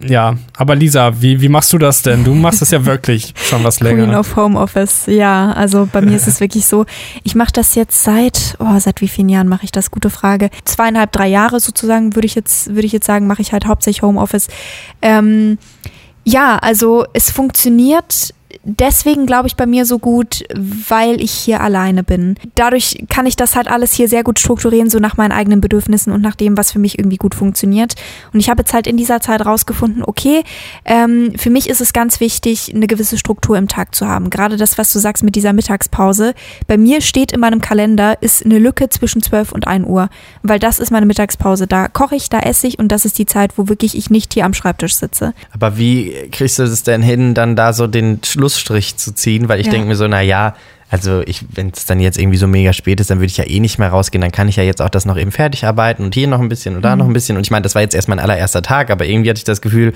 Ja, aber Lisa, wie, wie machst du das denn? Du machst es ja wirklich schon was Queen länger. of Homeoffice, ja. Also bei mir ist es wirklich so, ich mache das jetzt seit, oh, seit wie vielen Jahren mache ich das? Gute Frage. Zweieinhalb, drei Jahre sozusagen, würde ich jetzt, würde ich jetzt sagen, mache ich halt hauptsächlich Homeoffice. Ähm, ja, also es funktioniert deswegen, glaube ich, bei mir so gut, weil ich hier alleine bin. Dadurch kann ich das halt alles hier sehr gut strukturieren, so nach meinen eigenen Bedürfnissen und nach dem, was für mich irgendwie gut funktioniert. Und ich habe jetzt halt in dieser Zeit rausgefunden, okay, ähm, für mich ist es ganz wichtig, eine gewisse Struktur im Tag zu haben. Gerade das, was du sagst mit dieser Mittagspause. Bei mir steht in meinem Kalender, ist eine Lücke zwischen 12 und 1 Uhr, weil das ist meine Mittagspause. Da koche ich, da esse ich und das ist die Zeit, wo wirklich ich nicht hier am Schreibtisch sitze. Aber wie kriegst du es denn hin, dann da so den Schlussstrich zu ziehen? Weil ich Ja. denke mir so, na ja, also ich, wenn es dann jetzt irgendwie so mega spät ist, dann würde ich ja eh nicht mehr rausgehen. Dann kann ich ja jetzt auch das noch eben fertig arbeiten und hier noch ein bisschen und da noch ein bisschen. Und ich meine, das war jetzt erst mein allererster Tag, aber irgendwie hatte ich das Gefühl,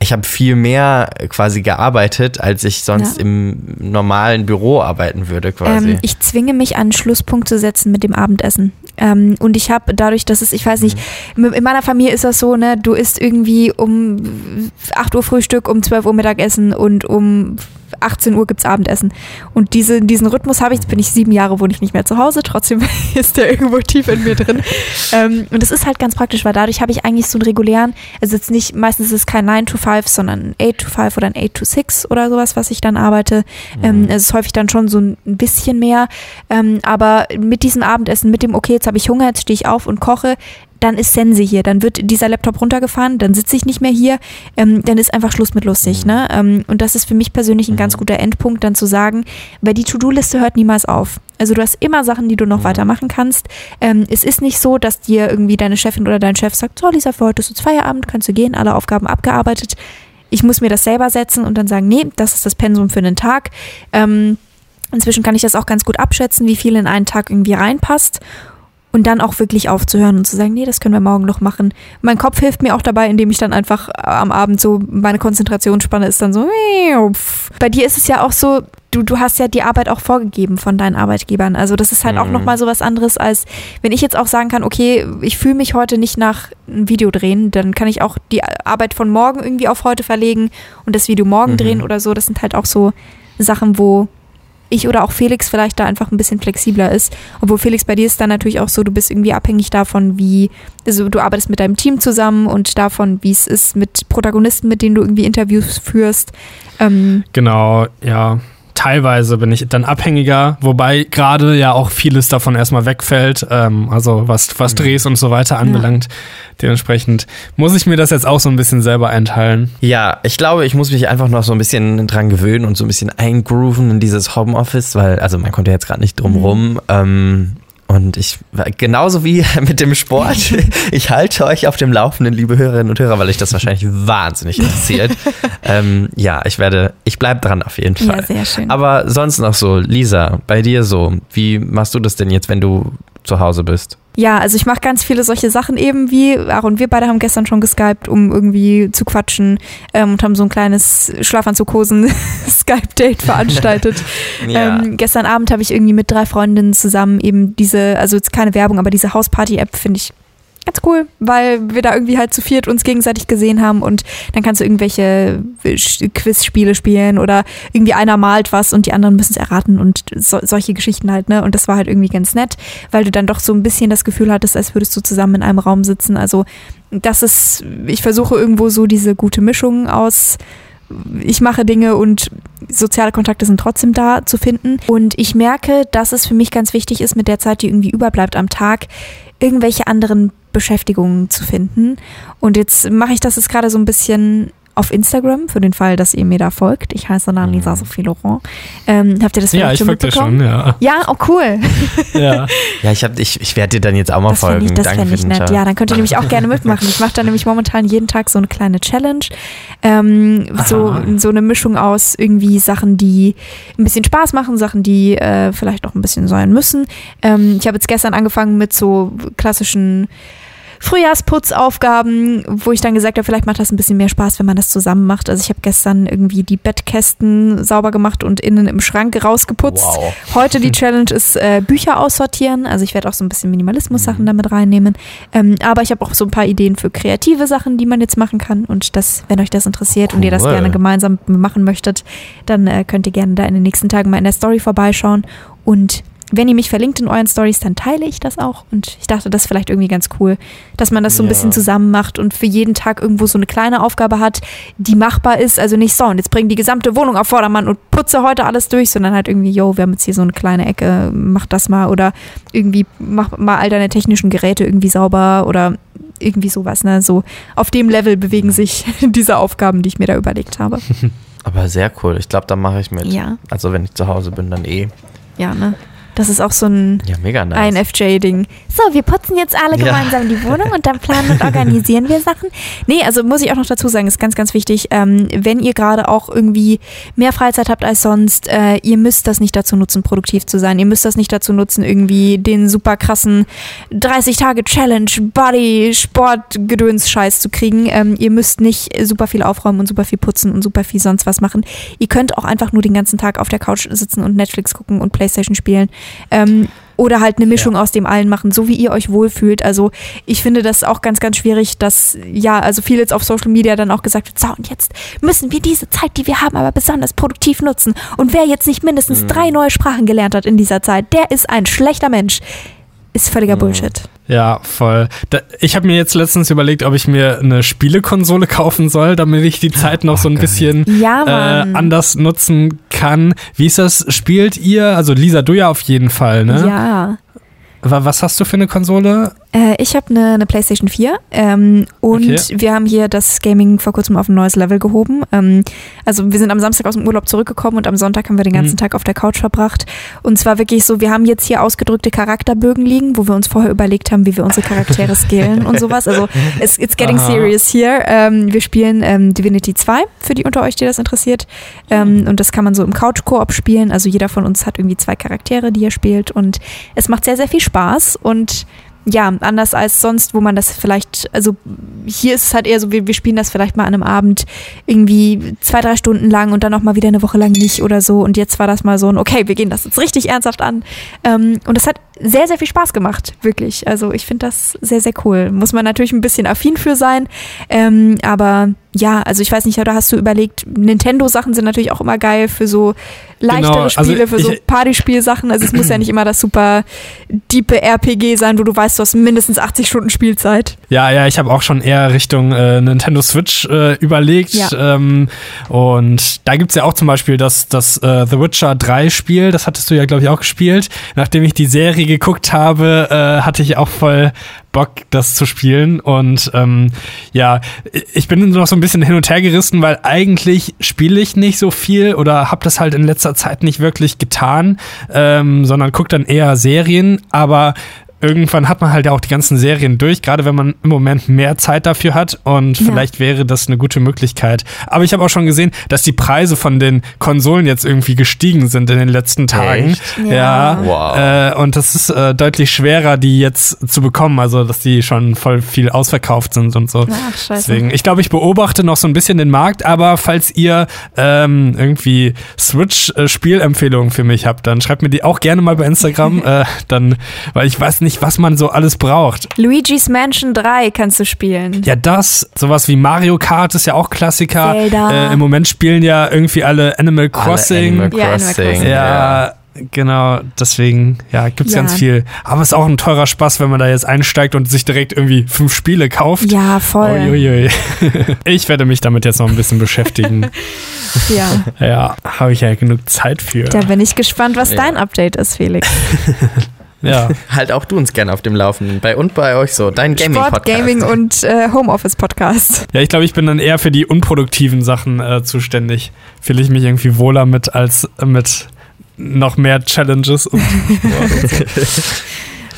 ich habe viel mehr quasi gearbeitet, als ich sonst Ja. im normalen Büro arbeiten würde quasi. Ähm, ich zwinge mich an einen Schlusspunkt zu setzen mit dem Abendessen. Ähm, und ich habe dadurch, dass es, ich weiß nicht, Mhm. in meiner Familie ist das so, ne, du isst irgendwie um 8 Uhr Frühstück, um 12 Uhr Mittagessen und um 18 Uhr gibt's Abendessen. Und diese, diesen Rhythmus habe ich, jetzt bin ich sieben Jahre, wohne ich nicht mehr zu Hause, trotzdem ist der irgendwo tief in mir drin. Ähm, und das ist halt ganz praktisch, weil dadurch habe ich eigentlich so einen regulären, also jetzt nicht, meistens ist es kein 9 to 5, sondern ein 8 to 5 oder ein 8 to 6 oder sowas, was ich dann arbeite. Ähm, es ist häufig dann schon so ein bisschen mehr. Ähm, aber mit diesem Abendessen, mit dem, okay, jetzt habe ich Hunger, jetzt stehe ich auf und koche, dann ist Sense hier, dann wird dieser Laptop runtergefahren, dann sitze ich nicht mehr hier, ähm, dann ist einfach Schluss mit lustig. Ne? Ähm, und das ist für mich persönlich ein ganz guter Endpunkt, dann zu sagen, weil die To-Do-Liste hört niemals auf. Also du hast immer Sachen, die du noch weitermachen kannst. Ähm, es ist nicht so, dass dir irgendwie deine Chefin oder dein Chef sagt, so Lisa, für heute ist jetzt Feierabend, kannst du gehen, alle Aufgaben abgearbeitet. Ich muss mir das selber setzen und dann sagen, nee, das ist das Pensum für den Tag. Ähm, inzwischen kann ich das auch ganz gut abschätzen, wie viel in einen Tag irgendwie reinpasst. Und dann auch wirklich aufzuhören und zu sagen, nee, das können wir morgen noch machen. Mein Kopf hilft mir auch dabei, indem ich dann einfach äh, am Abend so, meine Konzentrationsspanne ist dann so. Bei dir ist es ja auch so, du, du hast ja die Arbeit auch vorgegeben von deinen Arbeitgebern. Also das ist halt auch Mhm. nochmal so was anderes, als wenn ich jetzt auch sagen kann, okay, ich fühle mich heute nicht nach einem Video drehen, dann kann ich auch die Arbeit von morgen irgendwie auf heute verlegen und das Video morgen Mhm. drehen oder so. Das sind halt auch so Sachen, wo ich oder auch Felix vielleicht da einfach ein bisschen flexibler ist. Obwohl Felix, bei dir ist dann natürlich auch so, du bist irgendwie abhängig davon, wie, also du arbeitest mit deinem Team zusammen und davon, wie es ist mit Protagonisten, mit denen du irgendwie Interviews führst. Ähm, Genau, ja. Teilweise bin ich dann abhängiger, wobei gerade ja auch vieles davon erstmal wegfällt, ähm, also was, was Drehs und so weiter anbelangt. Dementsprechend muss ich mir das jetzt auch so ein bisschen selber einteilen. Ja, ich glaube, ich muss mich einfach noch so ein bisschen dran gewöhnen und so ein bisschen eingrooven in dieses Homeoffice, weil, also man kommt ja jetzt gerade nicht drum rum. Ähm, und ich, genauso wie mit dem Sport, ich halte euch auf dem Laufenden, liebe Hörerinnen und Hörer, weil euch das wahrscheinlich wahnsinnig interessiert. ähm, ja, ich werde, ich bleib dran auf jeden Fall. Ja, sehr schön. Aber sonst noch so, Lisa, bei dir so, wie machst du das denn jetzt, wenn du zu Hause bist? Ja, also ich mache ganz viele solche Sachen eben wie, Aaron, wir beide haben gestern schon geskypt, um irgendwie zu quatschen ähm, und haben so ein kleines Schlafanzughosen-Skype-Date veranstaltet. Ja. ähm, gestern Abend habe ich irgendwie mit drei Freundinnen zusammen eben diese, also jetzt keine Werbung, aber diese Hausparty-App finde ich ganz cool, weil wir da irgendwie halt zu viert uns gegenseitig gesehen haben und dann kannst du irgendwelche Sch- Quizspiele spielen oder irgendwie einer malt was und die anderen müssen es erraten und so, solche Geschichten halt, ne? Und das war halt irgendwie ganz nett, weil du dann doch so ein bisschen das Gefühl hattest, als würdest du zusammen in einem Raum sitzen. Also das ist, ich versuche irgendwo so diese gute Mischung aus ich mache Dinge und soziale Kontakte sind trotzdem da zu finden. Und ich merke, dass es für mich ganz wichtig ist, mit der Zeit, die irgendwie überbleibt am Tag, irgendwelche anderen Beschäftigungen zu finden. Und jetzt mache ich das jetzt gerade so ein bisschen auf Instagram, für den Fall, dass ihr mir da folgt. Ich heiße dann Lisa Sophie Laurent. Ähm, habt ihr das Ja, vielleicht ich schon folge dir mitbekommen? schon, ja. Ja, oh cool. ja. Ja, ich, hab, ich, ich werde dir dann jetzt auch mal Das fände folgen. ich, das Danke fänd für ich den nett. Ja, dann könnt ihr nämlich auch gerne mitmachen. Ich mache da nämlich momentan jeden Tag so eine kleine Challenge. Ähm, so, so eine Mischung aus irgendwie Sachen, die ein bisschen Spaß machen, Sachen, die äh, vielleicht auch ein bisschen sein müssen. Ähm, ich habe jetzt gestern angefangen mit so klassischen Frühjahrsputzaufgaben, wo ich dann gesagt habe, vielleicht macht das ein bisschen mehr Spaß, wenn man das zusammen macht. Also ich habe gestern irgendwie die Bettkästen sauber gemacht und innen im Schrank rausgeputzt. Wow. Heute die Challenge ist äh, Bücher aussortieren. Also ich werde auch so ein bisschen Mhm. Minimalismus-Sachen damit reinnehmen. Ähm, aber ich habe auch so ein paar Ideen für kreative Sachen, die man jetzt machen kann. Und das, wenn euch das interessiert und ihr das Cool. gerne gemeinsam machen möchtet, dann äh, könnt ihr gerne da in den nächsten Tagen mal in der Story vorbeischauen. Und wenn ihr mich verlinkt in euren Stories, dann teile ich das auch. Und ich dachte, das ist vielleicht irgendwie ganz cool, dass man das so ein Ja. bisschen zusammen macht und für jeden Tag irgendwo so eine kleine Aufgabe hat, die machbar ist. Also nicht so, und jetzt bring die gesamte Wohnung auf Vordermann und putze heute alles durch, sondern halt irgendwie, yo, wir haben jetzt hier so eine kleine Ecke, mach das mal. Oder irgendwie mach mal all deine technischen Geräte irgendwie sauber oder irgendwie sowas. Ne? So auf dem Level bewegen sich diese Aufgaben, die ich mir da überlegt habe. Aber sehr cool. Ich glaube, da mache ich mit. Ja. Also wenn ich zu Hause bin, dann eh. Ja, ne? Das ist auch so ein Ja, mega nice. ein FJ-Ding. So, wir putzen jetzt alle Ja. gemeinsam die Wohnung und dann planen und organisieren wir Sachen. Nee, also muss ich auch noch dazu sagen, ist ganz, ganz wichtig, ähm, wenn ihr gerade auch irgendwie mehr Freizeit habt als sonst, äh, ihr müsst das nicht dazu nutzen, produktiv zu sein. Ihr müsst das nicht dazu nutzen, irgendwie den super krassen 30-Tage-Challenge, Body, Sport, Gedöns-Scheiß zu kriegen. Ähm, ihr müsst nicht super viel aufräumen und super viel putzen und super viel sonst was machen. Ihr könnt auch einfach nur den ganzen Tag auf der Couch sitzen und Netflix gucken und Playstation spielen. Ähm, oder halt eine Mischung aus dem allen machen, so wie ihr euch wohlfühlt. Also ich finde das auch ganz, ganz schwierig, dass ja, also viel jetzt auf Social Media dann auch gesagt wird, so und jetzt müssen wir diese Zeit, die wir haben, aber besonders produktiv nutzen. Und wer jetzt nicht mindestens drei neue Sprachen gelernt hat in dieser Zeit, der ist ein schlechter Mensch. Ist völliger Bullshit. Ja, voll. Da, ich habe mir jetzt letztens überlegt, ob ich mir eine Spielekonsole kaufen soll, damit ich die Zeit noch so ein geil. bisschen Ja, äh, anders nutzen kann. Wie ist das? Spielt ihr? Also Lisa, du ja auf jeden Fall, ne? Ja. Wa- Was hast du für eine Konsole? Äh, ich habe eine, eine PlayStation 4 ähm, und Okay. wir haben hier das Gaming vor kurzem auf ein neues Level gehoben. Ähm, also wir sind am Samstag aus dem Urlaub zurückgekommen und am Sonntag haben wir den ganzen Mhm. Tag auf der Couch verbracht. Und zwar wirklich so, wir haben jetzt hier ausgedrückte Charakterbögen liegen, wo wir uns vorher überlegt haben, wie wir unsere Charaktere skillen und sowas. Also it's, it's getting Aha. serious here. Ähm, wir spielen ähm, Divinity 2, für die unter euch, die das interessiert. Ähm, und das kann man so im Couch-Koop spielen. Also jeder von uns hat irgendwie zwei Charaktere, die er spielt. Und es macht sehr, sehr viel Spaß. Und ja, anders als sonst, wo man das vielleicht, also hier ist es halt eher so, wir, wir spielen das vielleicht mal an einem Abend irgendwie zwei, drei Stunden lang und dann auch mal wieder eine Woche lang nicht oder so. Und jetzt war das mal so ein, okay, wir gehen das jetzt richtig ernsthaft an. Ähm, und das hat sehr, sehr viel Spaß gemacht, wirklich. Also ich finde das sehr, sehr cool. Muss man natürlich ein bisschen affin für sein. Ähm, aber ja, also ich weiß nicht, da hast du überlegt, Nintendo-Sachen sind natürlich auch immer geil für so leichtere Genau, also Spiele, für so Partyspielsachen. Also es muss ja nicht immer das super diepe RPG sein, wo du weißt, du hast mindestens 80 Stunden Spielzeit. Ja, ja, ich habe auch schon eher Richtung äh, Nintendo Switch äh, überlegt. Ja. Ähm, und da gibt's ja auch zum Beispiel das, das äh, The Witcher 3 Spiel, das hattest du ja, glaube ich, auch gespielt. Nachdem ich die Serie geguckt habe, äh, hatte ich auch voll Bock, das zu spielen. Und ähm, ja, ich bin noch so ein bisschen hin und her gerissen, weil eigentlich spiele ich nicht so viel oder habe das halt in letzter Zeit nicht wirklich getan, ähm, sondern gucke dann eher Serien. Aber irgendwann hat man halt ja auch die ganzen Serien durch, gerade wenn man im Moment mehr Zeit dafür hat und Ja. vielleicht wäre das eine gute Möglichkeit. Aber ich habe auch schon gesehen, dass die Preise von den Konsolen jetzt irgendwie gestiegen sind in den letzten Tagen. Echt? Ja. Wow. Äh, und das ist äh, deutlich schwerer, die jetzt zu bekommen, also dass die schon voll viel ausverkauft sind und so. Ach, scheiße. Deswegen, ich glaube, ich beobachte noch so ein bisschen den Markt, aber falls ihr ähm, irgendwie Switch-Spielempfehlungen für mich habt, dann schreibt mir die auch gerne mal bei Instagram, äh, dann, weil ich weiß nicht, was man so alles braucht. Luigi's Mansion 3 kannst du spielen. Ja, das, sowas wie Mario Kart ist ja auch Klassiker. Zelda. Äh, Im Moment spielen ja irgendwie alle Animal Alle Crossing. Animal Ja, Animal Crossing. Crossing. ja, genau, deswegen, ja, gibt's Ja. ganz viel. Aber es ist auch ein teurer Spaß, wenn man da jetzt einsteigt und sich direkt irgendwie fünf Spiele kauft. Ja, voll. Uiuiui. Ich werde mich damit jetzt noch ein bisschen beschäftigen. Ja, Ja, habe ich ja genug Zeit für. da bin ich gespannt, was Ja. dein Update ist, Felix. Ja. Halt auch du uns gerne auf dem Laufenden. Bei und bei euch so. Dein Sport, Gaming-Podcast. Gaming und äh, Homeoffice-Podcast. ja, ich glaube, ich bin dann eher für die unproduktiven Sachen äh, zuständig. Fühle ich mich irgendwie wohler mit als äh, mit noch mehr Challenges. Und,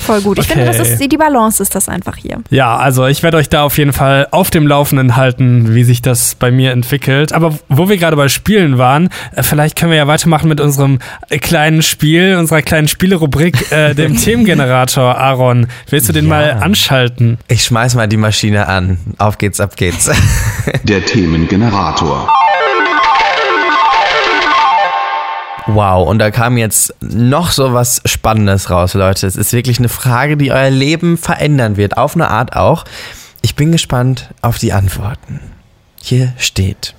Voll gut. Ich Okay. finde, das ist, die Balance ist das einfach hier. ja, also ich werde euch da auf jeden Fall auf dem Laufenden halten, wie sich das bei mir entwickelt. Aber wo wir gerade bei Spielen waren, äh, vielleicht können wir ja weitermachen mit unserem kleinen Spiel, unserer kleinen Spielerubrik, äh, dem Themengenerator. Aaron, willst du den Ja. mal anschalten? Ich schmeiß mal die Maschine an. Auf geht's, ab geht's. Der Themengenerator. Wow, und da kam jetzt noch so was Spannendes raus, Leute. Es ist wirklich eine Frage, die euer Leben verändern wird. Auf eine Art auch. Ich bin gespannt auf die Antworten. Hier steht.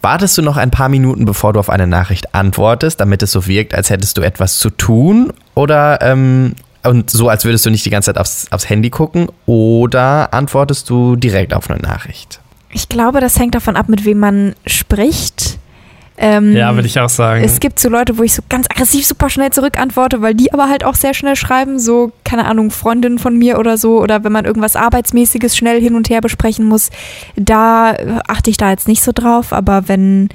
Wartest du noch ein paar Minuten, bevor du auf eine Nachricht antwortest, damit es so wirkt, als hättest du etwas zu tun? Oder ähm, und so, als würdest du nicht die ganze Zeit aufs, aufs Handy gucken? Oder antwortest du direkt auf eine Nachricht? Ich glaube, das hängt davon ab, mit wem man spricht. Ähm, Ja, würde ich auch sagen. Es gibt so Leute, wo ich so ganz aggressiv super schnell zurückantworte, weil die aber halt auch sehr schnell schreiben, so, keine Ahnung, Freundinnen von mir oder so, oder wenn man irgendwas Arbeitsmäßiges schnell hin und her besprechen muss, da achte ich da jetzt nicht so drauf, aber wenn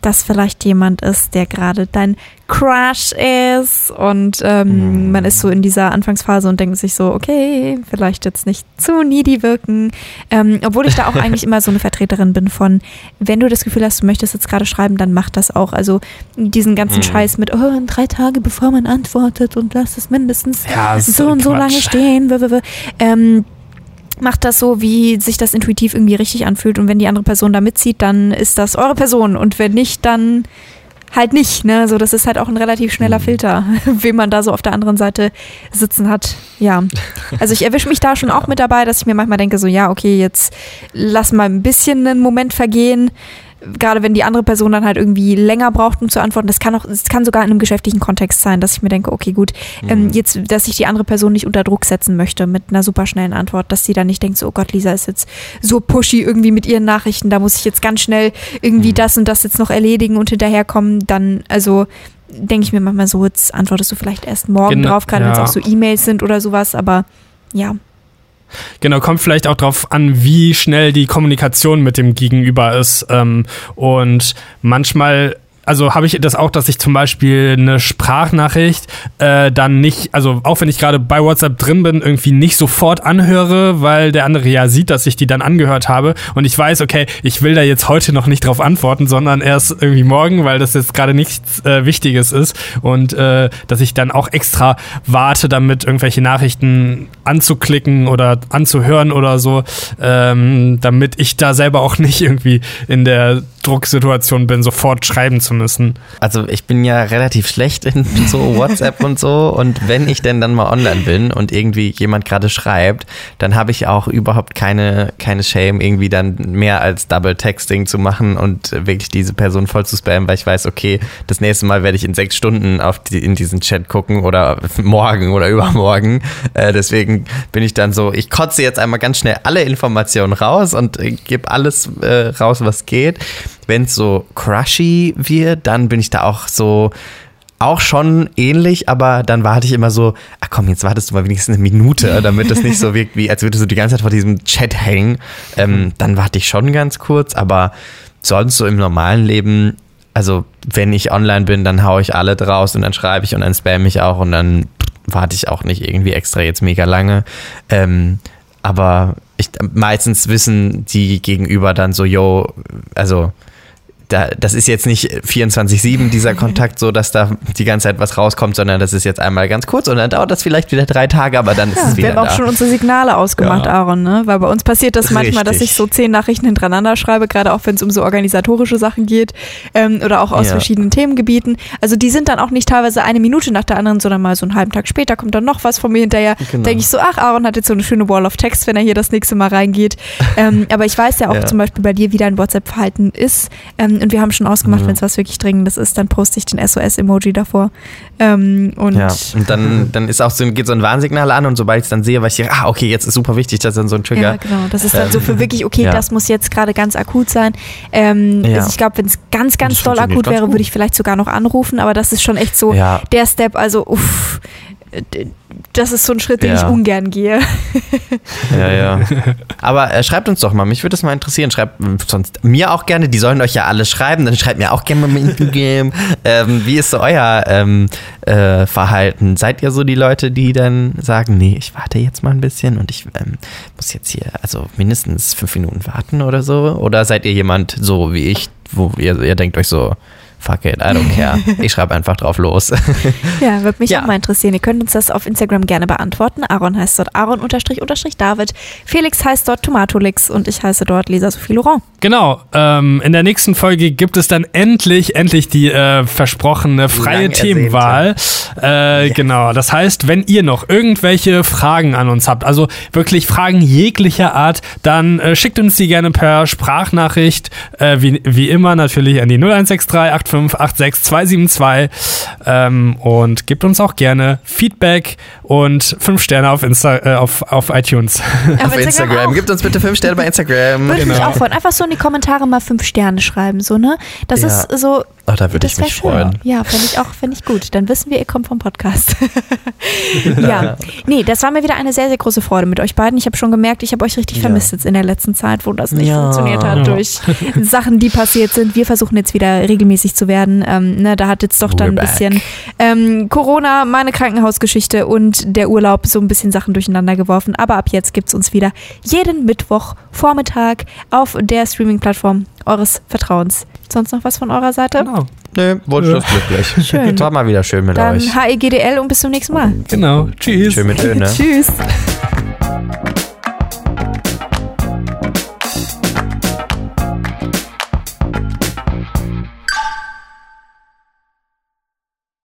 das vielleicht jemand ist, der gerade dein Crush ist und ähm, man ist so in dieser Anfangsphase und denkt sich so, okay, vielleicht jetzt nicht zu needy wirken, ähm, obwohl ich da auch eigentlich immer so eine Vertreterin bin von, wenn du das Gefühl hast, du möchtest jetzt gerade schreiben, dann mach das auch. Also diesen ganzen Mhm. Scheiß mit, oh, in drei Tage bevor man antwortet und lass es mindestens Ja, ist so und so Quatsch. lange stehen. Ähm, macht das so, wie sich das intuitiv irgendwie richtig anfühlt. Und wenn die andere Person da mitzieht, dann ist das eure Person. Und wenn nicht, dann halt nicht. Ne? So, das ist halt auch ein relativ schneller Filter, wen man da so auf der anderen Seite sitzen hat. Ja. Also ich erwische mich da schon auch mit dabei, dass ich mir manchmal denke, so, ja, okay, jetzt lass mal ein bisschen einen Moment vergehen. Gerade wenn die andere Person dann halt irgendwie länger braucht, um zu antworten. Das kann auch, es kann sogar in einem geschäftlichen Kontext sein, dass ich mir denke, okay, gut, ähm, jetzt, dass ich die andere Person nicht unter Druck setzen möchte mit einer super schnellen Antwort, dass sie dann nicht denkt, so, oh Gott, Lisa ist jetzt so pushy irgendwie mit ihren Nachrichten, da muss ich jetzt ganz schnell irgendwie das und das jetzt noch erledigen und hinterherkommen, dann, also denke ich mir manchmal so, jetzt antwortest du vielleicht erst morgen Genau, drauf, gerade wenn es ja. auch so E-Mails sind oder sowas, aber ja. Genau, kommt vielleicht auch drauf an, wie schnell die Kommunikation mit dem Gegenüber ist. Ähm, und manchmal, also habe ich das auch, dass ich zum Beispiel eine Sprachnachricht äh, dann nicht, also auch wenn ich gerade bei WhatsApp drin bin, irgendwie nicht sofort anhöre, weil der andere ja sieht, dass ich die dann angehört habe. Und ich weiß, okay, ich will da jetzt heute noch nicht drauf antworten, sondern erst irgendwie morgen, weil das jetzt gerade nichts äh, Wichtiges ist. Und äh, dass ich dann auch extra warte, damit irgendwelche Nachrichten anzuklicken oder anzuhören oder so, ähm, damit ich da selber auch nicht irgendwie in der Drucksituation bin, sofort schreiben zu müssen. Also ich bin ja relativ schlecht in so WhatsApp und so und wenn ich denn dann mal online bin und irgendwie jemand gerade schreibt, dann habe ich auch überhaupt keine, keine Shame, irgendwie dann mehr als Double Texting zu machen und wirklich diese Person voll zu spammen, weil ich weiß, okay, das nächste Mal werde ich in sechs Stunden auf die, in diesen Chat gucken oder morgen oder übermorgen. Äh, deswegen bin ich dann so, ich kotze jetzt einmal ganz schnell alle Informationen raus und äh, gebe alles äh, raus, was geht. Wenn es so crushy wird, dann bin ich da auch so auch schon ähnlich, aber dann warte ich immer so, ach komm, jetzt wartest du mal wenigstens eine Minute, damit das nicht so wirkt, wie als würdest du die ganze Zeit vor diesem Chat hängen. Ähm, dann warte ich schon ganz kurz, aber sonst so im normalen Leben, also wenn ich online bin, dann haue ich alle draus und dann schreibe ich und dann spam ich auch und dann warte ich auch nicht irgendwie extra jetzt mega lange. Ähm, aber ich, meistens wissen die gegenüber dann so, yo, also da, das ist jetzt nicht 24-7 dieser Kontakt, so dass da die ganze Zeit was rauskommt, sondern das ist jetzt einmal ganz kurz und dann dauert das vielleicht wieder drei Tage, aber dann ist Ja, es wieder wir haben auch da. schon unsere Signale ausgemacht, Ja. Aaron, ne? Weil bei uns passiert das manchmal, dass Richtig. ich so zehn Nachrichten hintereinander schreibe, gerade auch wenn es um so organisatorische Sachen geht ähm, oder auch aus Ja. verschiedenen Themengebieten. Also die sind dann auch nicht teilweise eine Minute nach der anderen, sondern mal so einen halben Tag später kommt dann noch was von mir hinterher. Genau. Denke ich so, ach, Aaron hat jetzt so eine schöne Wall of Text, wenn er hier das nächste Mal reingeht. ähm, aber ich weiß ja auch Ja. zum Beispiel bei dir, wie dein WhatsApp-Verhalten ist. Ähm, und wir haben schon ausgemacht, Mhm. wenn es was wirklich Dringendes ist, dann poste ich den SOS-Emoji davor. Ähm, und Ja, und dann, dann ist auch so, geht so ein Warnsignal an und sobald ich es dann sehe, weiß ich, ah, okay, jetzt ist super wichtig, dass dann so ein Trigger. Ja, genau. Das ist dann so für wirklich, okay, Ja. das muss jetzt gerade ganz akut sein. Ähm, Ja. also ich glaube, wenn es ganz, ganz doll akut wäre, würde ich vielleicht sogar noch anrufen, aber das ist schon echt so Ja. der Step, also uff, das ist so ein Schritt, den Ja. ich ungern gehe. Ja, ja. Aber äh, schreibt uns doch mal, mich würde das mal interessieren. Schreibt mh, sonst mir auch gerne, die sollen euch ja alle schreiben, dann schreibt mir auch gerne mal mit Instagram. ähm, Wie ist so euer ähm, äh, Verhalten? Seid ihr so die Leute, die dann sagen, nee, ich warte jetzt mal ein bisschen und ich ähm, muss jetzt hier also mindestens fünf Minuten warten oder so? Oder seid ihr jemand so wie ich, wo ihr, ihr denkt euch so, fuck it, I don't care. Ich schreibe einfach drauf los. Ja, würde mich Ja. auch mal interessieren. Ihr könnt uns das auf Instagram gerne beantworten. Aaron heißt dort Aaron unterstrich unterstrich David. Felix heißt dort Tomatolix und ich heiße dort Lisa Sophie Laurent. Genau, ähm, in der nächsten Folge gibt es dann endlich, endlich die äh, versprochene freie Lang Themenwahl. Äh, Genau, das heißt, wenn ihr noch irgendwelche Fragen an uns habt, also wirklich Fragen jeglicher Art, dann äh, schickt uns die gerne per Sprachnachricht, äh, wie, wie immer natürlich an die 0163 8586 272 ähm, und gebt uns auch gerne Feedback und 5 Sterne auf, Insta äh, auf, auf iTunes. Auf Instagram. Gebt uns bitte fünf Sterne bei Instagram. Würde mich Genau. auch freuen. Einfach so in die Kommentare mal fünf Sterne schreiben, so, ne? Das Ja. ist so. Oh, da würde ich mich schön. freuen. Ja, fände ich auch, fände ich gut. Dann wissen wir, ihr kommt vom Podcast. ja. Nee, das war mir wieder eine sehr, sehr große Freude mit euch beiden. Ich habe schon gemerkt, ich habe euch richtig Ja. vermisst jetzt in der letzten Zeit, wo das nicht Ja. funktioniert hat durch Sachen, die passiert sind. Wir versuchen jetzt wieder regelmäßig zu werden. Ähm, ne, da hat jetzt doch dann We're ein bisschen ähm, Corona, meine Krankenhausgeschichte und der Urlaub so ein bisschen Sachen durcheinander geworfen. Aber ab jetzt gibt es uns wieder jeden Mittwoch Vormittag auf der Streaming-Plattform eures Vertrauens. Sonst noch was von eurer Seite? Genau. Nö, wunschlos glücklich. Schön. War mal wieder schön mit Dann euch. HEGDL und bis zum nächsten Mal. Genau. Tschüss. Schön mit Öne. Tschüss.